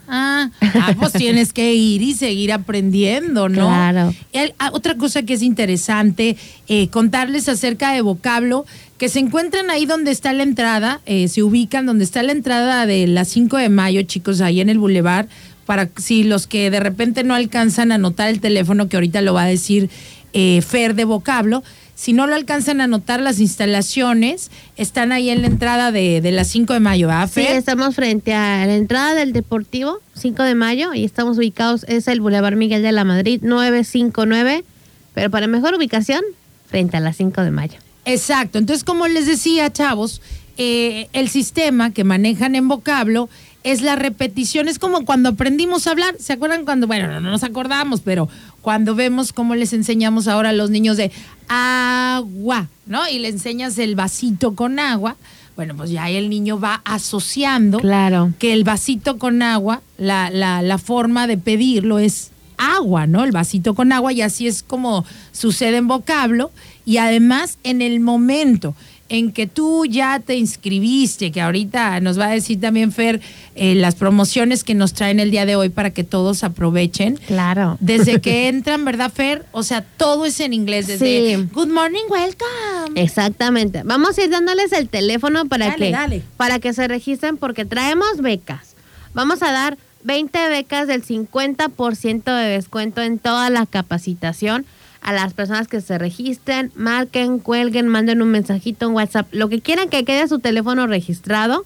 Speaker 3: Ah, ah, pues tienes que ir y seguir aprendiendo, ¿no?
Speaker 6: Claro.
Speaker 3: El- ah, otra cosa que es interesante, eh, contarles acerca de vocablo, que se encuentran ahí donde está la entrada, eh, se ubican donde está la entrada de la 5 de mayo, chicos, ahí en el bulevar, para si los que de repente no alcanzan a anotar el teléfono, que ahorita lo va a decir eh, Fer de vocablo, si no lo alcanzan a anotar las instalaciones, están ahí en la entrada de, de la 5 de mayo, ¿ah,
Speaker 6: Sí, estamos frente a la entrada del Deportivo, 5 de mayo, y estamos ubicados, es el Boulevard Miguel de la Madrid, 959, pero para mejor ubicación, frente a la 5 de mayo.
Speaker 3: Exacto. Entonces, como les decía, chavos, eh, el sistema que manejan en vocablo es la repetición. Es como cuando aprendimos a hablar. ¿Se acuerdan cuando, bueno, no nos acordamos, pero cuando vemos cómo les enseñamos ahora a los niños de agua, ¿no? Y le enseñas el vasito con agua. Bueno, pues ya el niño va asociando
Speaker 6: Claro.
Speaker 3: que el vasito con agua, la, la, la forma de pedirlo es agua, ¿no? El vasito con agua y así es como sucede en vocablo y además en el momento en que tú ya te inscribiste, que ahorita nos va a decir también Fer eh, las promociones que nos traen el día de hoy para que todos aprovechen.
Speaker 6: Claro.
Speaker 3: Desde que [LAUGHS] entran, ¿verdad, Fer? O sea, todo es en inglés. Desde
Speaker 6: Sí.
Speaker 3: Good morning, welcome.
Speaker 6: Exactamente. Vamos a ir dándoles el teléfono para
Speaker 3: Dale,
Speaker 6: que
Speaker 3: dale.
Speaker 6: para que se registren porque traemos becas. Vamos a dar 20 becas del 50% de descuento en toda la capacitación a las personas que se registren, marquen, cuelguen, manden un mensajito en WhatsApp, lo que quieran que quede su teléfono registrado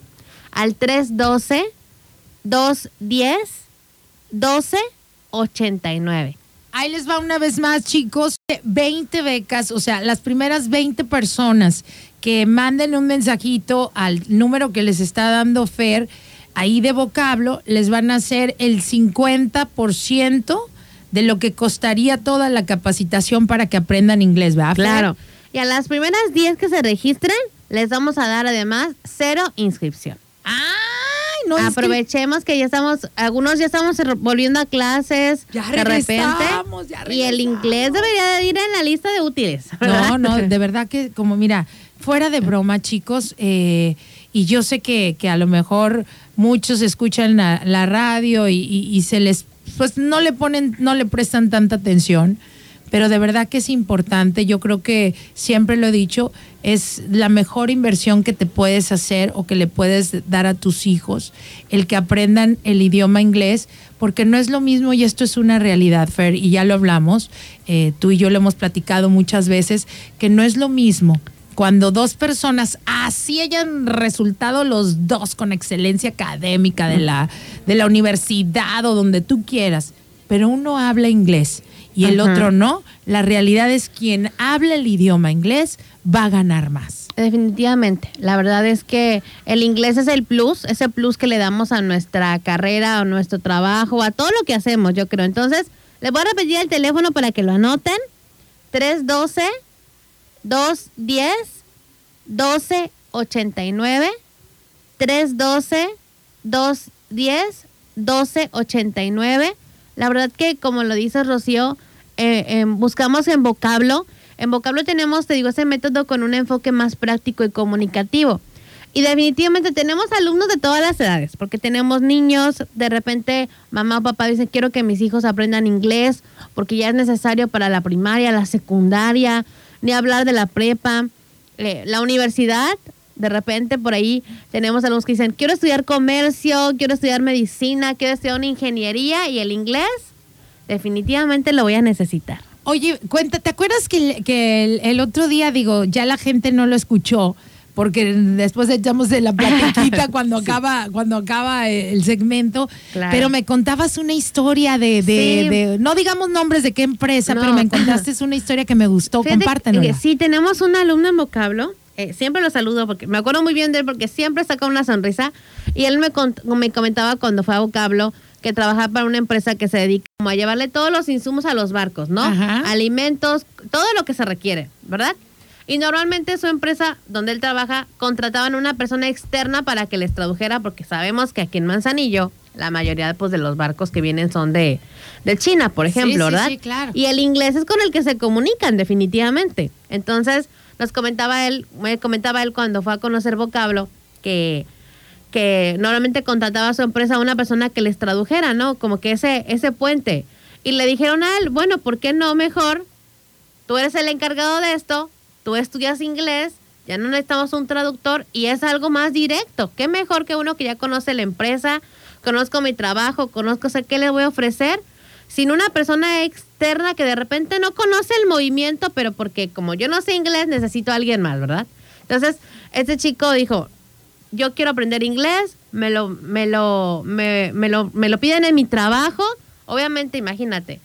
Speaker 6: al 312 210 1289.
Speaker 3: Ahí les va una vez más, chicos. 20 becas, o sea, las primeras 20 personas que manden un mensajito al número que les está dando Fer, ahí de vocablo, les van a hacer el 50% de lo que costaría toda la capacitación para que aprendan inglés, ¿verdad?
Speaker 6: Claro. Y a las primeras 10 que se registren, les vamos a dar además cero inscripción.
Speaker 3: Ay, no
Speaker 6: Aprovechemos que ya estamos, algunos ya estamos volviendo a clases
Speaker 3: Ya
Speaker 6: de repente.
Speaker 3: ya
Speaker 6: y el inglés debería de ir en la lista de útiles. ¿verdad?
Speaker 3: No, no, [LAUGHS] de verdad que como mira, fuera de broma, chicos, eh, y yo sé que, que a lo mejor muchos escuchan la, la radio y, y- y se les, pues no le ponen, no le prestan tanta atención, pero de verdad que es importante, yo creo que siempre lo he dicho, es la mejor inversión que te puedes hacer o que le puedes dar a tus hijos, el que aprendan el idioma inglés, porque no es lo mismo y esto es una realidad, Fer, y ya lo hablamos, eh, tú y yo lo hemos platicado muchas veces, que no es lo mismo cuando dos personas así hayan resultado los dos con excelencia académica de la, de la universidad o donde tú quieras, pero uno habla inglés y el
Speaker 6: Ajá.
Speaker 3: otro no, la realidad es quien habla el idioma inglés va a ganar más.
Speaker 6: Definitivamente. La verdad es que el inglés es el plus, ese plus que le damos a nuestra carrera, a nuestro trabajo, a todo lo que hacemos, yo creo. Entonces, les voy a repetir el teléfono para que lo anoten. 312 210 1289 312 210 1289 La verdad que, como lo dice Rocío, eh, em, buscamos en vocablo. En vocablo tenemos, te digo, ese método con un enfoque más práctico y comunicativo. Y definitivamente tenemos alumnos de todas las edades, porque tenemos niños, de repente mamá o papá dicen, quiero que mis hijos aprendan inglés, porque ya es necesario para la primaria, la secundaria, ni hablar de la prepa, eh, la universidad. De repente por ahí tenemos alumnos que dicen, quiero estudiar comercio, quiero estudiar medicina, quiero estudiar una ingeniería y el inglés definitivamente lo voy a necesitar.
Speaker 3: Oye, cuenta, ¿te acuerdas que, que el otro día, digo, ya la gente no lo escuchó? Porque después echamos de la [LAUGHS] platiquita cuando acaba cuando acaba el segmento,
Speaker 6: Claro.
Speaker 3: pero me contabas una historia de, de,
Speaker 6: Sí.
Speaker 3: de- no digamos nombres de qué empresa,
Speaker 6: No.
Speaker 3: pero me contaste [LAUGHS] una historia que me gustó,
Speaker 6: que Sí, tenemos un alumno en vocablo. eh, siempre lo saludo porque me acuerdo muy bien de él porque siempre saca una sonrisa. Y él me, me comentaba cuando fue a vocablo que trabajaba para una empresa que se dedica como a llevarle todos los insumos a los barcos, ¿no?
Speaker 3: Ajá.
Speaker 6: Alimentos, todo lo que se requiere, ¿verdad? Y normalmente su empresa donde él trabaja contrataban una persona externa para que les tradujera porque sabemos que aquí en Manzanillo la mayoría pues, de los barcos que vienen son de, de China, por
Speaker 3: Sí,
Speaker 6: ejemplo,
Speaker 3: sí,
Speaker 6: ¿verdad?
Speaker 3: sí, claro.
Speaker 6: Y el inglés es con el que se comunican definitivamente. Entonces, nos comentaba él, me comentaba él cuando fue a conocer vocablo que que normalmente contrataba a su empresa a una persona que les tradujera, ¿no? Como que ese ese puente. Y le dijeron a él, bueno, ¿por qué no mejor? Tú eres el encargado de esto, tú estudias inglés, ya no necesitamos un traductor y es algo más directo. ¿Qué mejor que uno que ya conoce la empresa, conozco mi trabajo, conozco sé qué le voy a ofrecer? Sin una persona externa que de repente no conoce el movimiento, pero porque como yo no sé inglés, necesito a alguien más, ¿verdad? Entonces, este chico dijo, yo quiero aprender inglés, me lo, me lo, me, me lo, me lo piden en mi trabajo. Obviamente, imagínate,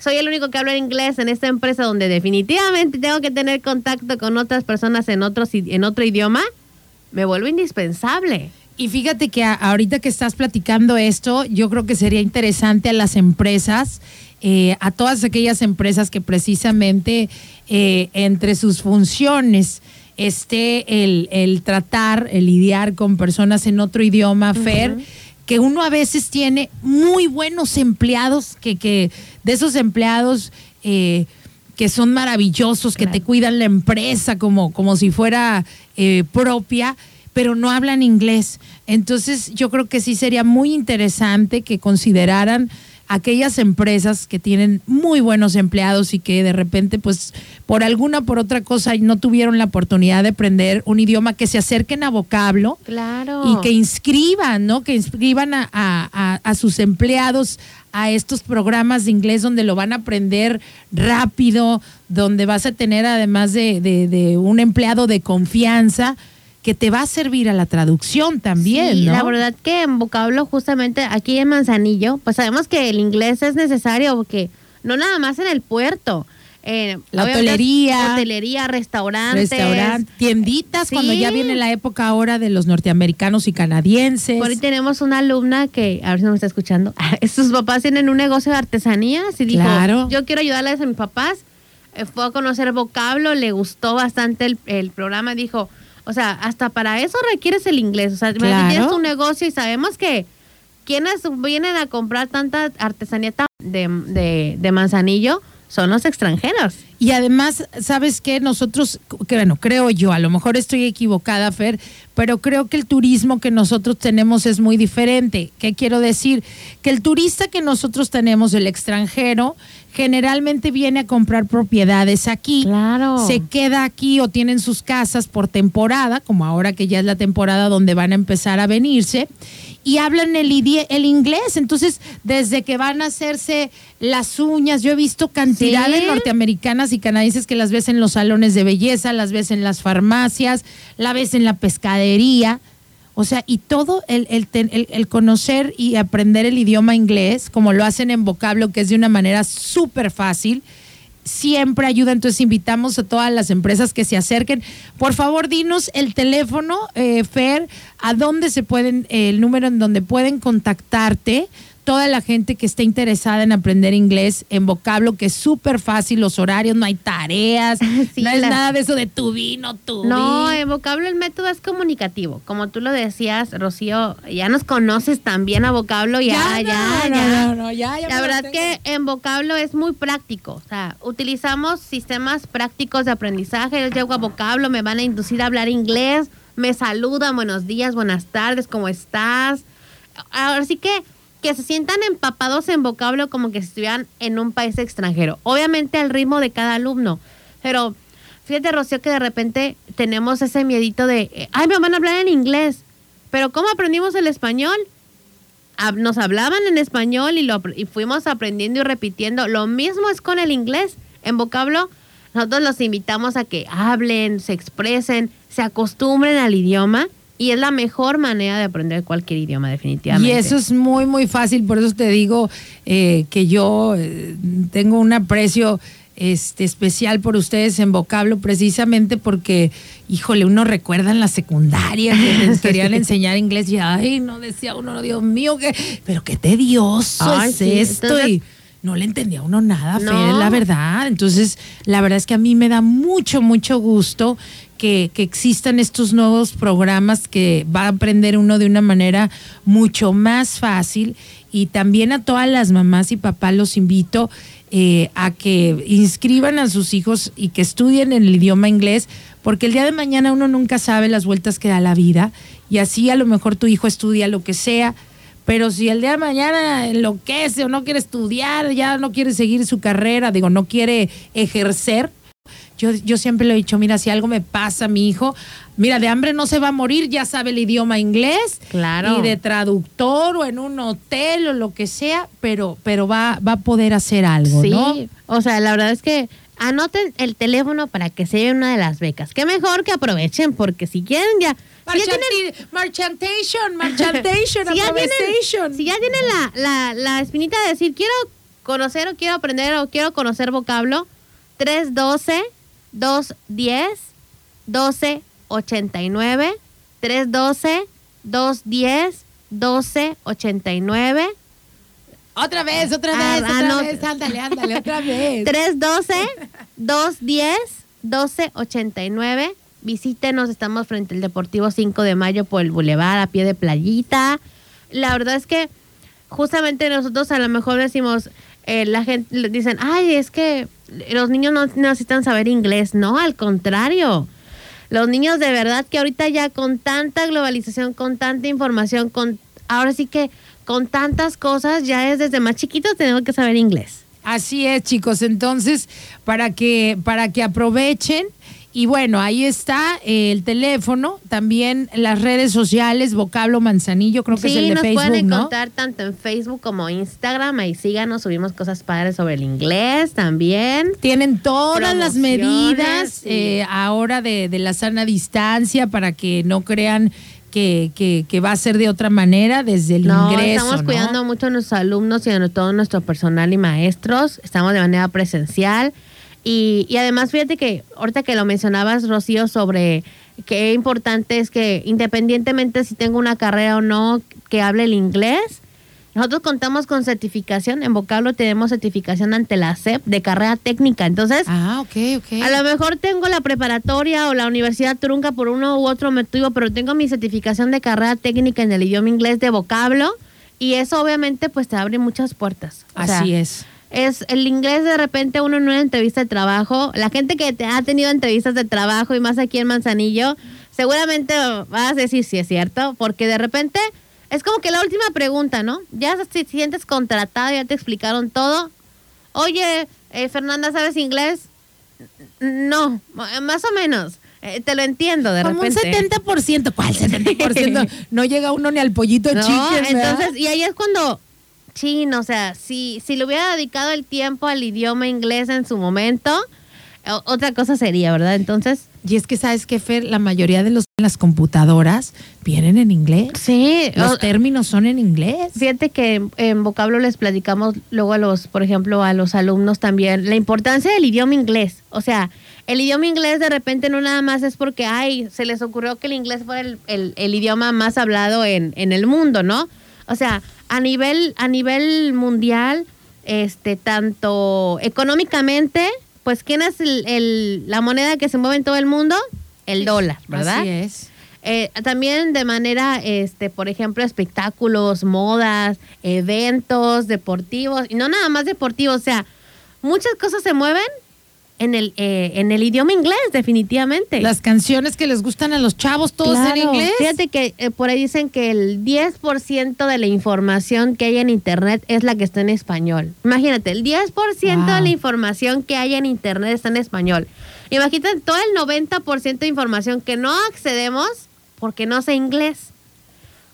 Speaker 6: soy el único que habla inglés en esta empresa donde definitivamente tengo que tener contacto con otras personas en, otros, i- en otro idioma. Me vuelvo indispensable.
Speaker 3: Y fíjate que ahorita que estás platicando esto, yo creo que sería interesante a las empresas, eh, a todas aquellas empresas que precisamente eh, entre sus funciones esté el, el tratar, el lidiar con personas en otro idioma, Fer, que uno a veces tiene muy buenos empleados, que, que de esos empleados... eh, que son maravillosos, que te cuidan la empresa como, como si fuera eh, propia, pero no hablan inglés. Entonces yo creo que sí sería muy interesante que consideraran aquellas empresas que tienen muy buenos empleados y que de repente pues por alguna o por otra cosa no tuvieron la oportunidad de aprender un idioma que se acerquen a vocablo
Speaker 6: Claro.
Speaker 3: y que inscriban, ¿no? Que inscriban a, a- a- a sus empleados a estos programas de inglés donde lo van a aprender rápido, donde vas a tener además de, de- de un empleado de confianza que te va a servir a la traducción también,
Speaker 6: Sí,
Speaker 3: ¿no?
Speaker 6: La verdad que en vocablo, justamente aquí en Manzanillo, pues sabemos que el inglés es necesario porque no nada más en el puerto. eh,
Speaker 3: La hotelería.
Speaker 6: Hotelería, restaurantes.
Speaker 3: Restaurante, tienditas,
Speaker 6: Sí.
Speaker 3: cuando ya viene la época ahora de los norteamericanos y canadienses.
Speaker 6: Por ahí tenemos una alumna que, a ver si no me está escuchando, [LAUGHS] sus papás tienen un negocio de artesanías y dijo,
Speaker 3: Claro.
Speaker 6: yo quiero ayudarles a mis papás. Eh, fue a conocer vocablo, le gustó bastante el, el programa, dijo, o sea, hasta para eso requieres el inglés. O sea,
Speaker 3: Claro.
Speaker 6: tienes un negocio y sabemos que quienes vienen a comprar tanta artesanía de, de, de manzanillo son los extranjeros.
Speaker 3: Y además, ¿sabes qué? Nosotros, que bueno, creo yo, a lo mejor estoy equivocada, Fer, pero creo que el turismo que nosotros tenemos es muy diferente. ¿Qué quiero decir? Que el turista que nosotros tenemos, el extranjero, generalmente viene a comprar propiedades aquí.
Speaker 6: Claro.
Speaker 3: Se queda aquí o tienen sus casas por temporada, como ahora que ya es la temporada donde van a empezar a venirse, y hablan el, el inglés. Entonces, desde que van a hacerse las uñas, yo he visto cantidad
Speaker 6: Sí.
Speaker 3: de norteamericanas y canadienses que las ves en los salones de belleza, las ves en las farmacias, la ves en la pescadería. O sea, y todo el, el, el- el conocer y aprender el idioma inglés, como lo hacen en vocablo, que es de una manera súper fácil, siempre ayuda. Entonces invitamos a todas las empresas que se acerquen. Por favor, dinos el teléfono, eh, Fer, a dónde se pueden, eh, el número en donde pueden contactarte, toda la gente que esté interesada en aprender inglés en vocablo, que es súper fácil, los horarios, no hay tareas, [LAUGHS]
Speaker 6: Sí,
Speaker 3: no es
Speaker 6: la-
Speaker 3: nada de eso de tu vino, tu
Speaker 6: No, en vocablo el método es comunicativo. Como tú lo decías, Rocío, ya nos conoces también a vocablo, ya, ya,
Speaker 3: no,
Speaker 6: ya.
Speaker 3: no, no, no, ya, ya
Speaker 6: La verdad
Speaker 3: tengo.
Speaker 6: que en vocablo es muy práctico. O sea, utilizamos sistemas prácticos de aprendizaje. Yo llego a vocablo, me van a inducir a hablar inglés, me saludan, buenos días, buenas tardes, ¿cómo estás? Ahora sí que que se sientan empapados en vocablo como que si estuvieran en un país extranjero. Obviamente al ritmo de cada alumno. Pero fíjate, Rocío, que de repente tenemos ese miedito de, eh, ay, me van a hablar en inglés. Pero ¿cómo aprendimos el español? nos hablaban en español y, lo, y fuimos aprendiendo y repitiendo. Lo mismo es con el inglés. En vocablo, nosotros los invitamos a que hablen, se expresen, se acostumbren al idioma y es la mejor manera de aprender cualquier idioma, definitivamente.
Speaker 3: Y eso es muy, muy fácil, por eso te digo eh, que yo eh, tengo un aprecio este, especial por ustedes en vocablo, precisamente porque, híjole, uno recuerda en la secundaria que les [LAUGHS] querían enseñar inglés y, ay, no decía uno, Dios mío, que, pero qué tedioso
Speaker 6: Ay,
Speaker 3: es
Speaker 6: sí,
Speaker 3: esto.
Speaker 6: entonces-
Speaker 3: y no le entendía uno nada, Fer,
Speaker 6: No.
Speaker 3: la verdad. Entonces, la verdad es que a mí me da mucho, mucho gusto que, existan estos nuevos programas que va a aprender uno de una manera mucho más fácil. Y también a todas las mamás y papás los invito eh, a que inscriban a sus hijos y que estudien en el idioma inglés, porque el día de mañana uno nunca sabe las vueltas que da la vida. Y así a lo mejor tu hijo estudia lo que sea, pero si el día de mañana enloquece o no quiere estudiar, ya no quiere seguir su carrera, digo, no quiere ejercer, yo, yo siempre le he dicho, mira, si algo me pasa a mi hijo, mira, de hambre no se va a morir, ya sabe el idioma inglés,
Speaker 6: Claro.
Speaker 3: y de traductor o en un hotel o lo que sea, pero, pero va, va a poder hacer algo,
Speaker 6: Sí,
Speaker 3: ¿no?
Speaker 6: o sea, la verdad es que anoten el teléfono para que se lleven una de las becas. Qué mejor que aprovechen, porque si quieren ya... ya tienen-
Speaker 3: Marchantation, marchantation,
Speaker 6: si ya tienen, [LAUGHS] si ya tienen la, la, la espinita de decir quiero conocer o quiero aprender o quiero conocer vocablo, 312 210 1289 312 210 1289
Speaker 3: Otra vez, otra
Speaker 6: Ah,
Speaker 3: vez,
Speaker 6: ah,
Speaker 3: otra
Speaker 6: no.
Speaker 3: vez, ándale, ándale, otra vez. [LAUGHS]
Speaker 6: 312-210-1289. Visítenos, estamos frente al Deportivo 5 de Mayo por el Boulevard a pie de playita. La verdad es que justamente nosotros a lo mejor decimos, eh, la gente dicen, ay, es que los niños no necesitan saber inglés. No, al contrario. Los niños de verdad que ahorita ya con tanta globalización, con tanta información, con ahora sí que con tantas cosas, ya es desde más chiquitos tenemos que saber inglés.
Speaker 3: Así es, chicos. Entonces, para que, para que aprovechen. Y bueno, ahí está el teléfono, también las redes sociales, vocablo manzanillo, creo que es
Speaker 6: Sí,
Speaker 3: el de
Speaker 6: nos
Speaker 3: Facebook,
Speaker 6: pueden
Speaker 3: ¿no?
Speaker 6: encontrar tanto en Facebook como Instagram. Ahí síganos, subimos cosas padres sobre el inglés también.
Speaker 3: Tienen todas las medidas
Speaker 6: sí.
Speaker 3: eh, ahora de, de la sana distancia para que no crean que, que, que va a ser de otra manera desde el
Speaker 6: No,
Speaker 3: ingreso.
Speaker 6: estamos
Speaker 3: ¿no?
Speaker 6: cuidando mucho a nuestros alumnos y a todo nuestro personal y maestros. Estamos de manera presencial. Y, y además, fíjate que ahorita que lo mencionabas, Rocío, sobre qué importante es que independientemente si tengo una carrera o no, que hable el inglés. Nosotros contamos con certificación. En vocablo tenemos certificación ante la SEP de carrera técnica. Entonces,
Speaker 3: Ah, ok, ok.
Speaker 6: a lo mejor tengo la preparatoria o la universidad trunca por uno u otro motivo, pero tengo mi certificación de carrera técnica en el idioma inglés de vocablo y eso obviamente pues te abre muchas puertas. O sea,
Speaker 3: Así es.
Speaker 6: Es el inglés de repente uno en una entrevista de trabajo, la gente que te ha tenido entrevistas de trabajo y más aquí en Manzanillo, seguramente vas a decir si es cierto, porque de repente es como que la última pregunta, ¿no? Ya te sientes contratado, ya te explicaron todo. Oye, eh, Fernanda, ¿sabes inglés? No, más o menos. Eh, te lo entiendo de
Speaker 3: Como
Speaker 6: repente.
Speaker 3: un 70%. ¿Cuál 70%? [LAUGHS] no llega uno ni al pollito
Speaker 6: No, entonces, y ahí es cuando, chin, o sea, si, si le hubiera dedicado el tiempo al idioma inglés en su momento, otra cosa sería, ¿verdad? Entonces,
Speaker 3: Y es que, ¿sabes qué, Fer? La mayoría de los las computadoras vienen en inglés.
Speaker 6: sí,
Speaker 3: Los
Speaker 6: o-
Speaker 3: términos son en inglés.
Speaker 6: Fíjate que en, en vocablo les platicamos luego a los, por ejemplo, a los alumnos también, la importancia del idioma inglés. O sea, el idioma inglés de repente no nada más es porque, ay, se les ocurrió que el inglés fuera el, el- el idioma más hablado en, en el mundo, ¿no? O sea, a nivel, a nivel mundial, este, tanto económicamente, pues ¿quién es el- el- la moneda que se mueve en todo el mundo? El dólar, ¿verdad?
Speaker 3: Así es.
Speaker 6: Eh, también de manera, este, por ejemplo, espectáculos, modas, eventos deportivos, y no nada más deportivos, o sea, muchas cosas se mueven en el, eh, en el idioma inglés, definitivamente.
Speaker 3: Las canciones que les gustan a los chavos, todos en inglés.
Speaker 6: Fíjate que eh, por ahí dicen que el 10% de la información que hay en Internet es la que está en español. Imagínate, el 10% de
Speaker 3: Wow.
Speaker 6: la información que hay en Internet está en español. Imagínate todo el 90% de información que no accedemos porque no sé inglés.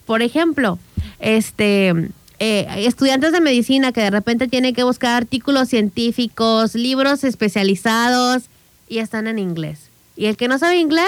Speaker 6: Por ejemplo, este eh, estudiantes de medicina que de repente tienen que buscar artículos científicos, libros especializados y están en inglés. Y el que no sabe inglés,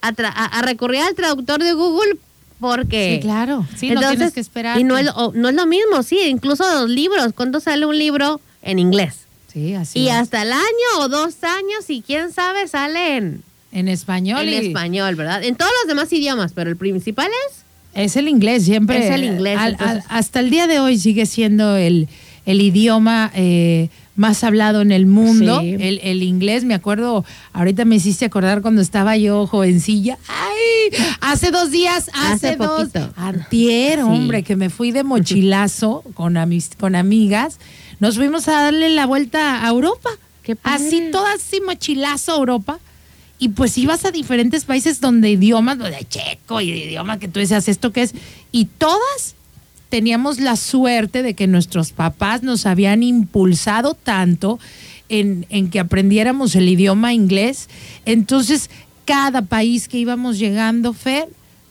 Speaker 6: a, tra- a- a recurrir al traductor de Google porque...
Speaker 3: Sí, claro. Sí, no tienes que esperar.
Speaker 6: Y no es, lo- no es lo mismo, sí, incluso los libros. ¿Cuánto sale un libro en inglés?
Speaker 3: Sí, así
Speaker 6: y
Speaker 3: es.
Speaker 6: hasta el año o dos años, y quién sabe, sale en,
Speaker 3: En español.
Speaker 6: en
Speaker 3: y-
Speaker 6: español, ¿verdad? En todos los demás idiomas, pero el principal es...
Speaker 3: Es el inglés, siempre.
Speaker 6: Es el inglés,
Speaker 3: Al-
Speaker 6: entonces-
Speaker 3: al- hasta el día de hoy sigue siendo el, el idioma eh, más hablado en el mundo.
Speaker 6: Sí.
Speaker 3: El, el inglés, me acuerdo, ahorita me hiciste acordar cuando estaba yo jovencilla. ¡Ay! Hace dos días, hace,
Speaker 6: Hace
Speaker 3: dos.
Speaker 6: poquito.
Speaker 3: Antier,
Speaker 6: Sí.
Speaker 3: hombre, que me fui de mochilazo con, amis- con amigas. Nos fuimos a darle la vuelta a Europa.
Speaker 6: Qué.
Speaker 3: Así, todas así mochilazo a Europa. Y pues ibas a diferentes países donde idiomas, de checo y de idioma que tú decías, ¿esto qué es? Y todas teníamos la suerte de que nuestros papás nos habían impulsado tanto en, en que aprendiéramos el idioma inglés. Entonces, cada país que íbamos llegando, Fer,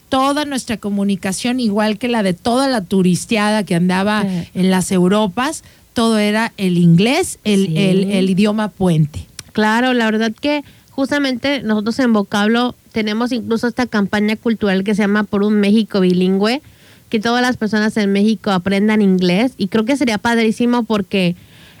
Speaker 3: toda nuestra comunicación, igual que la de toda la turisteada que andaba
Speaker 6: Sí.
Speaker 3: en las Europas, todo era el inglés, el,
Speaker 6: Sí.
Speaker 3: el- el idioma puente.
Speaker 6: Claro, la verdad que justamente nosotros en Vocablo tenemos incluso esta campaña cultural que se llama Por un México bilingüe, que todas las personas en México aprendan inglés y creo que sería padrísimo porque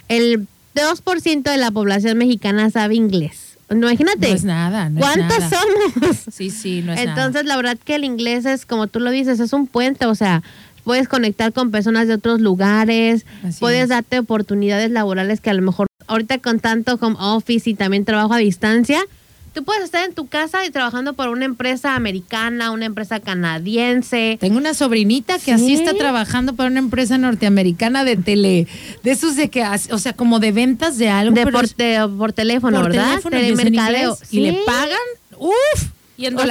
Speaker 6: el 2% de la población mexicana sabe inglés. No, Imagínate.
Speaker 3: No es nada, no es
Speaker 6: ¿Cuántos
Speaker 3: nada.
Speaker 6: somos?
Speaker 3: Sí, sí, no es
Speaker 6: Entonces,
Speaker 3: nada.
Speaker 6: la verdad que el inglés es, como tú lo dices, es un puente, o sea, puedes conectar con personas de otros lugares,
Speaker 3: Así
Speaker 6: puedes
Speaker 3: es.
Speaker 6: darte oportunidades laborales que a lo mejor ahorita con tanto home office y también trabajo a distancia, tú puedes estar en tu casa y trabajando por una empresa americana, una empresa canadiense.
Speaker 3: Tengo una sobrinita que así
Speaker 6: Sí.
Speaker 3: está trabajando para una empresa norteamericana de tele, de esos de que, o sea, como de ventas de algo.
Speaker 6: De
Speaker 3: pero
Speaker 6: por, de- por teléfono,
Speaker 3: por
Speaker 6: ¿verdad?
Speaker 3: teléfono y
Speaker 6: Telemercadeo.
Speaker 3: le pagan, uff, y en
Speaker 6: ¿O sí?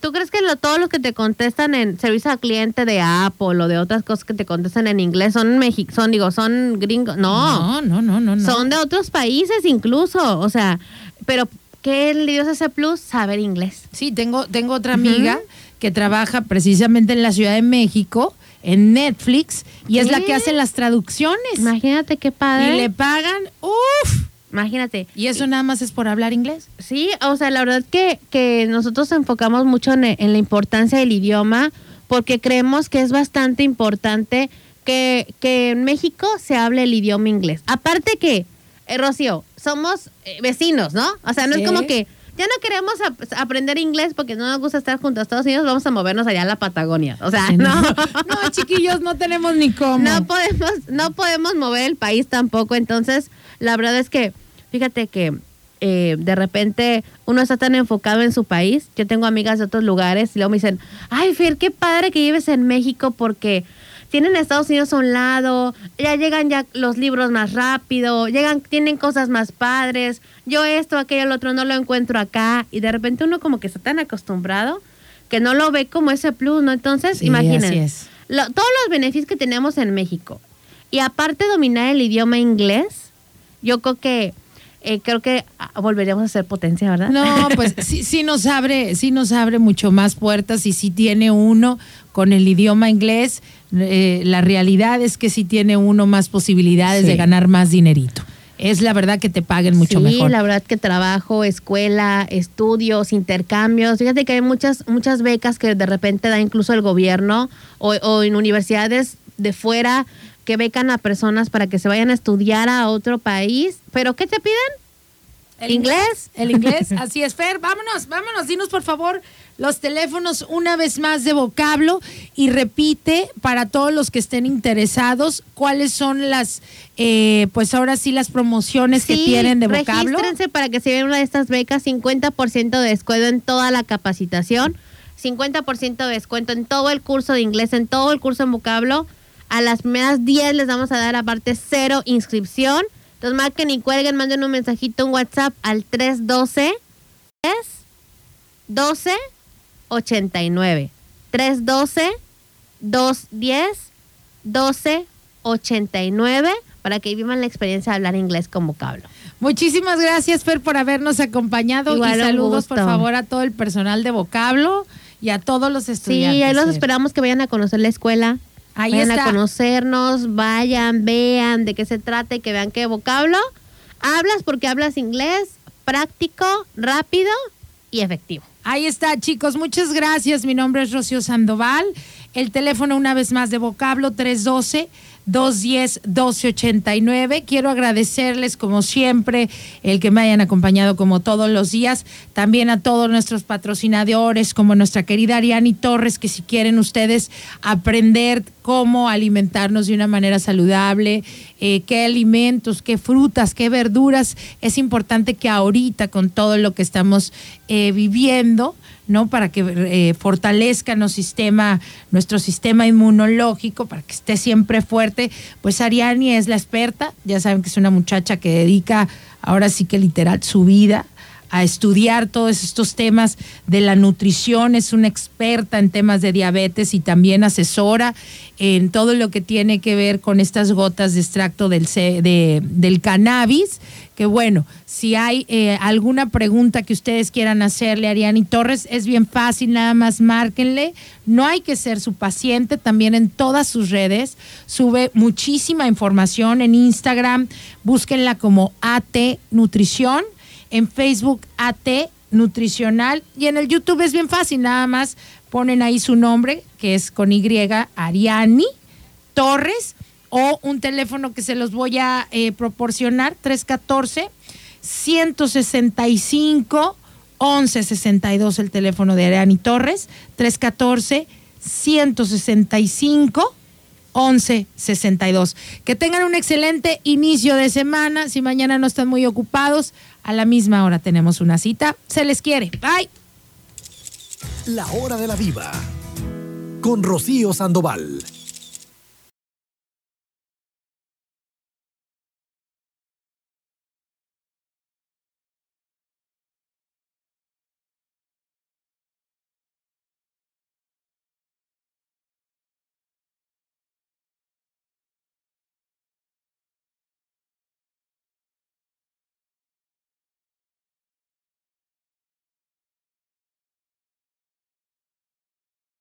Speaker 6: ¿Tú crees que lo- todos los que te contestan en servicio al cliente de Apple o de otras cosas que te contestan en inglés son Mexi son digo, son gringos?
Speaker 3: No, no, no, no. no.
Speaker 6: Son de otros países incluso, o sea, pero ¿qué le dio ese plus? Saber inglés.
Speaker 3: Sí, tengo, tengo otra amiga que trabaja precisamente en la Ciudad de México, en Netflix, y es la que hace las traducciones.
Speaker 6: Imagínate qué
Speaker 3: Y
Speaker 6: padre.
Speaker 3: le pagan, uff.
Speaker 6: Imagínate.
Speaker 3: Y eso nada más es por hablar inglés.
Speaker 6: Sí, o sea, la verdad que, que nosotros enfocamos mucho en, en la importancia del idioma porque creemos que es bastante importante que, que en México se hable el idioma inglés. Aparte que, eh, Rocío, somos eh, vecinos, ¿no? O sea, no
Speaker 3: Sí.
Speaker 6: es como que ya no queremos ap- aprender inglés porque no nos gusta estar junto a Estados Unidos, vamos a movernos allá a la Patagonia. O sea,
Speaker 3: Sí,
Speaker 6: no. [LAUGHS]
Speaker 3: no, chiquillos, no tenemos ni cómo.
Speaker 6: No podemos, no podemos mover el país tampoco. Entonces, la verdad es que, fíjate que eh, de repente uno está tan enfocado en su país. Yo tengo amigas de otros lugares y luego me dicen, ay, Fer, qué padre que vives en México porque tienen Estados Unidos a un lado, ya llegan ya los libros más rápido, llegan, tienen cosas más padres. Yo esto, aquello, el otro no lo encuentro acá. Y de repente uno como que está tan acostumbrado que no lo ve como ese plus, ¿no? Entonces,
Speaker 3: Sí, es.
Speaker 6: lo- todos los beneficios que tenemos en México. Y aparte dominar el idioma inglés, yo creo que eh, creo que ah, volveríamos a ser potencia, ¿verdad?
Speaker 3: No, [LAUGHS] pues sí, sí nos abre, sí nos abre mucho más puertas y sí tiene uno con el idioma inglés. eh, la realidad es que sí tiene uno más posibilidades
Speaker 6: Sí.
Speaker 3: de ganar más dinerito. Es la verdad que te paguen mucho
Speaker 6: sí,
Speaker 3: mejor.
Speaker 6: la verdad que trabajo, escuela, estudios, intercambios. Fíjate que hay muchas muchas becas que de repente da incluso el gobierno o, o en universidades de fuera que becan a personas para que se vayan a estudiar a otro país. ¿Pero qué te piden?
Speaker 3: ¿El
Speaker 6: ¿Inglés?
Speaker 3: El inglés, [LAUGHS] así es, Fer. Vámonos, vámonos, dinos por favor los teléfonos una vez más de vocablo y repite para todos los que estén interesados cuáles son las, eh, pues ahora sí, las promociones que tienen de vocablo.
Speaker 6: Regístrense para que se vean una de estas becas, 50% de descuento en toda la capacitación, 50% de descuento en todo el curso de inglés, en todo el curso en vocablo. A las primeras 10 les vamos a dar aparte cero inscripción. Entonces marquen y cuelguen, manden un mensajito, un WhatsApp al 312 es 12 89. 312 210 12 89 para que vivan la experiencia de hablar inglés con vocablo.
Speaker 3: Muchísimas gracias, Fer, por habernos acompañado
Speaker 6: Igual,
Speaker 3: y saludos, por favor, a todo el personal de vocablo y a todos los
Speaker 6: Sí,
Speaker 3: estudiantes.
Speaker 6: ahí los esperamos que vayan a conocer la escuela.
Speaker 3: Ahí
Speaker 6: vayan
Speaker 3: está.
Speaker 6: a conocernos, vayan, vean de qué se trata y que vean qué vocablo. Hablas porque hablas inglés, práctico, rápido y efectivo.
Speaker 3: Ahí está, chicos. Muchas gracias. Mi nombre es Rocío Sandoval. El teléfono una vez más de vocablo 312 210 1289. Quiero agradecerles como siempre el que me hayan acompañado como todos los días. También a todos nuestros patrocinadores como nuestra querida Ariani Torres que si quieren ustedes aprender cómo alimentarnos de una manera saludable, eh, qué alimentos, qué frutas, qué verduras, es importante que ahorita con todo lo que estamos eh, viviendo, ¿no? Para que eh, fortalezca nuestro sistema, nuestro sistema inmunológico, para que esté siempre fuerte. Pues Ariani es la experta, ya saben que es una muchacha que dedica ahora sí que literal su vida a estudiar todos estos temas de la nutrición, es una experta en temas de diabetes y también asesora en todo lo que tiene que ver con estas gotas de extracto del, de- del cannabis. Que bueno, si hay eh, alguna pregunta que ustedes quieran hacerle a Ariani Torres, es bien fácil, nada más márquenle. No hay que ser su paciente, también en todas sus redes sube muchísima información en Instagram, búsquenla como AT Nutrición en Facebook AT Nutricional y en el YouTube es bien fácil, nada más ponen ahí su nombre, que es con Y, Ariani Torres, o un teléfono que se los voy a eh, proporcionar, 314 165 1162 el teléfono de Ariani Torres, 314 165 1162. Que tengan un excelente inicio de semana. Si mañana no están muy ocupados, a la misma hora tenemos una cita. Se les quiere. Bye.
Speaker 1: La hora de la diva. Con Rocío Sandoval.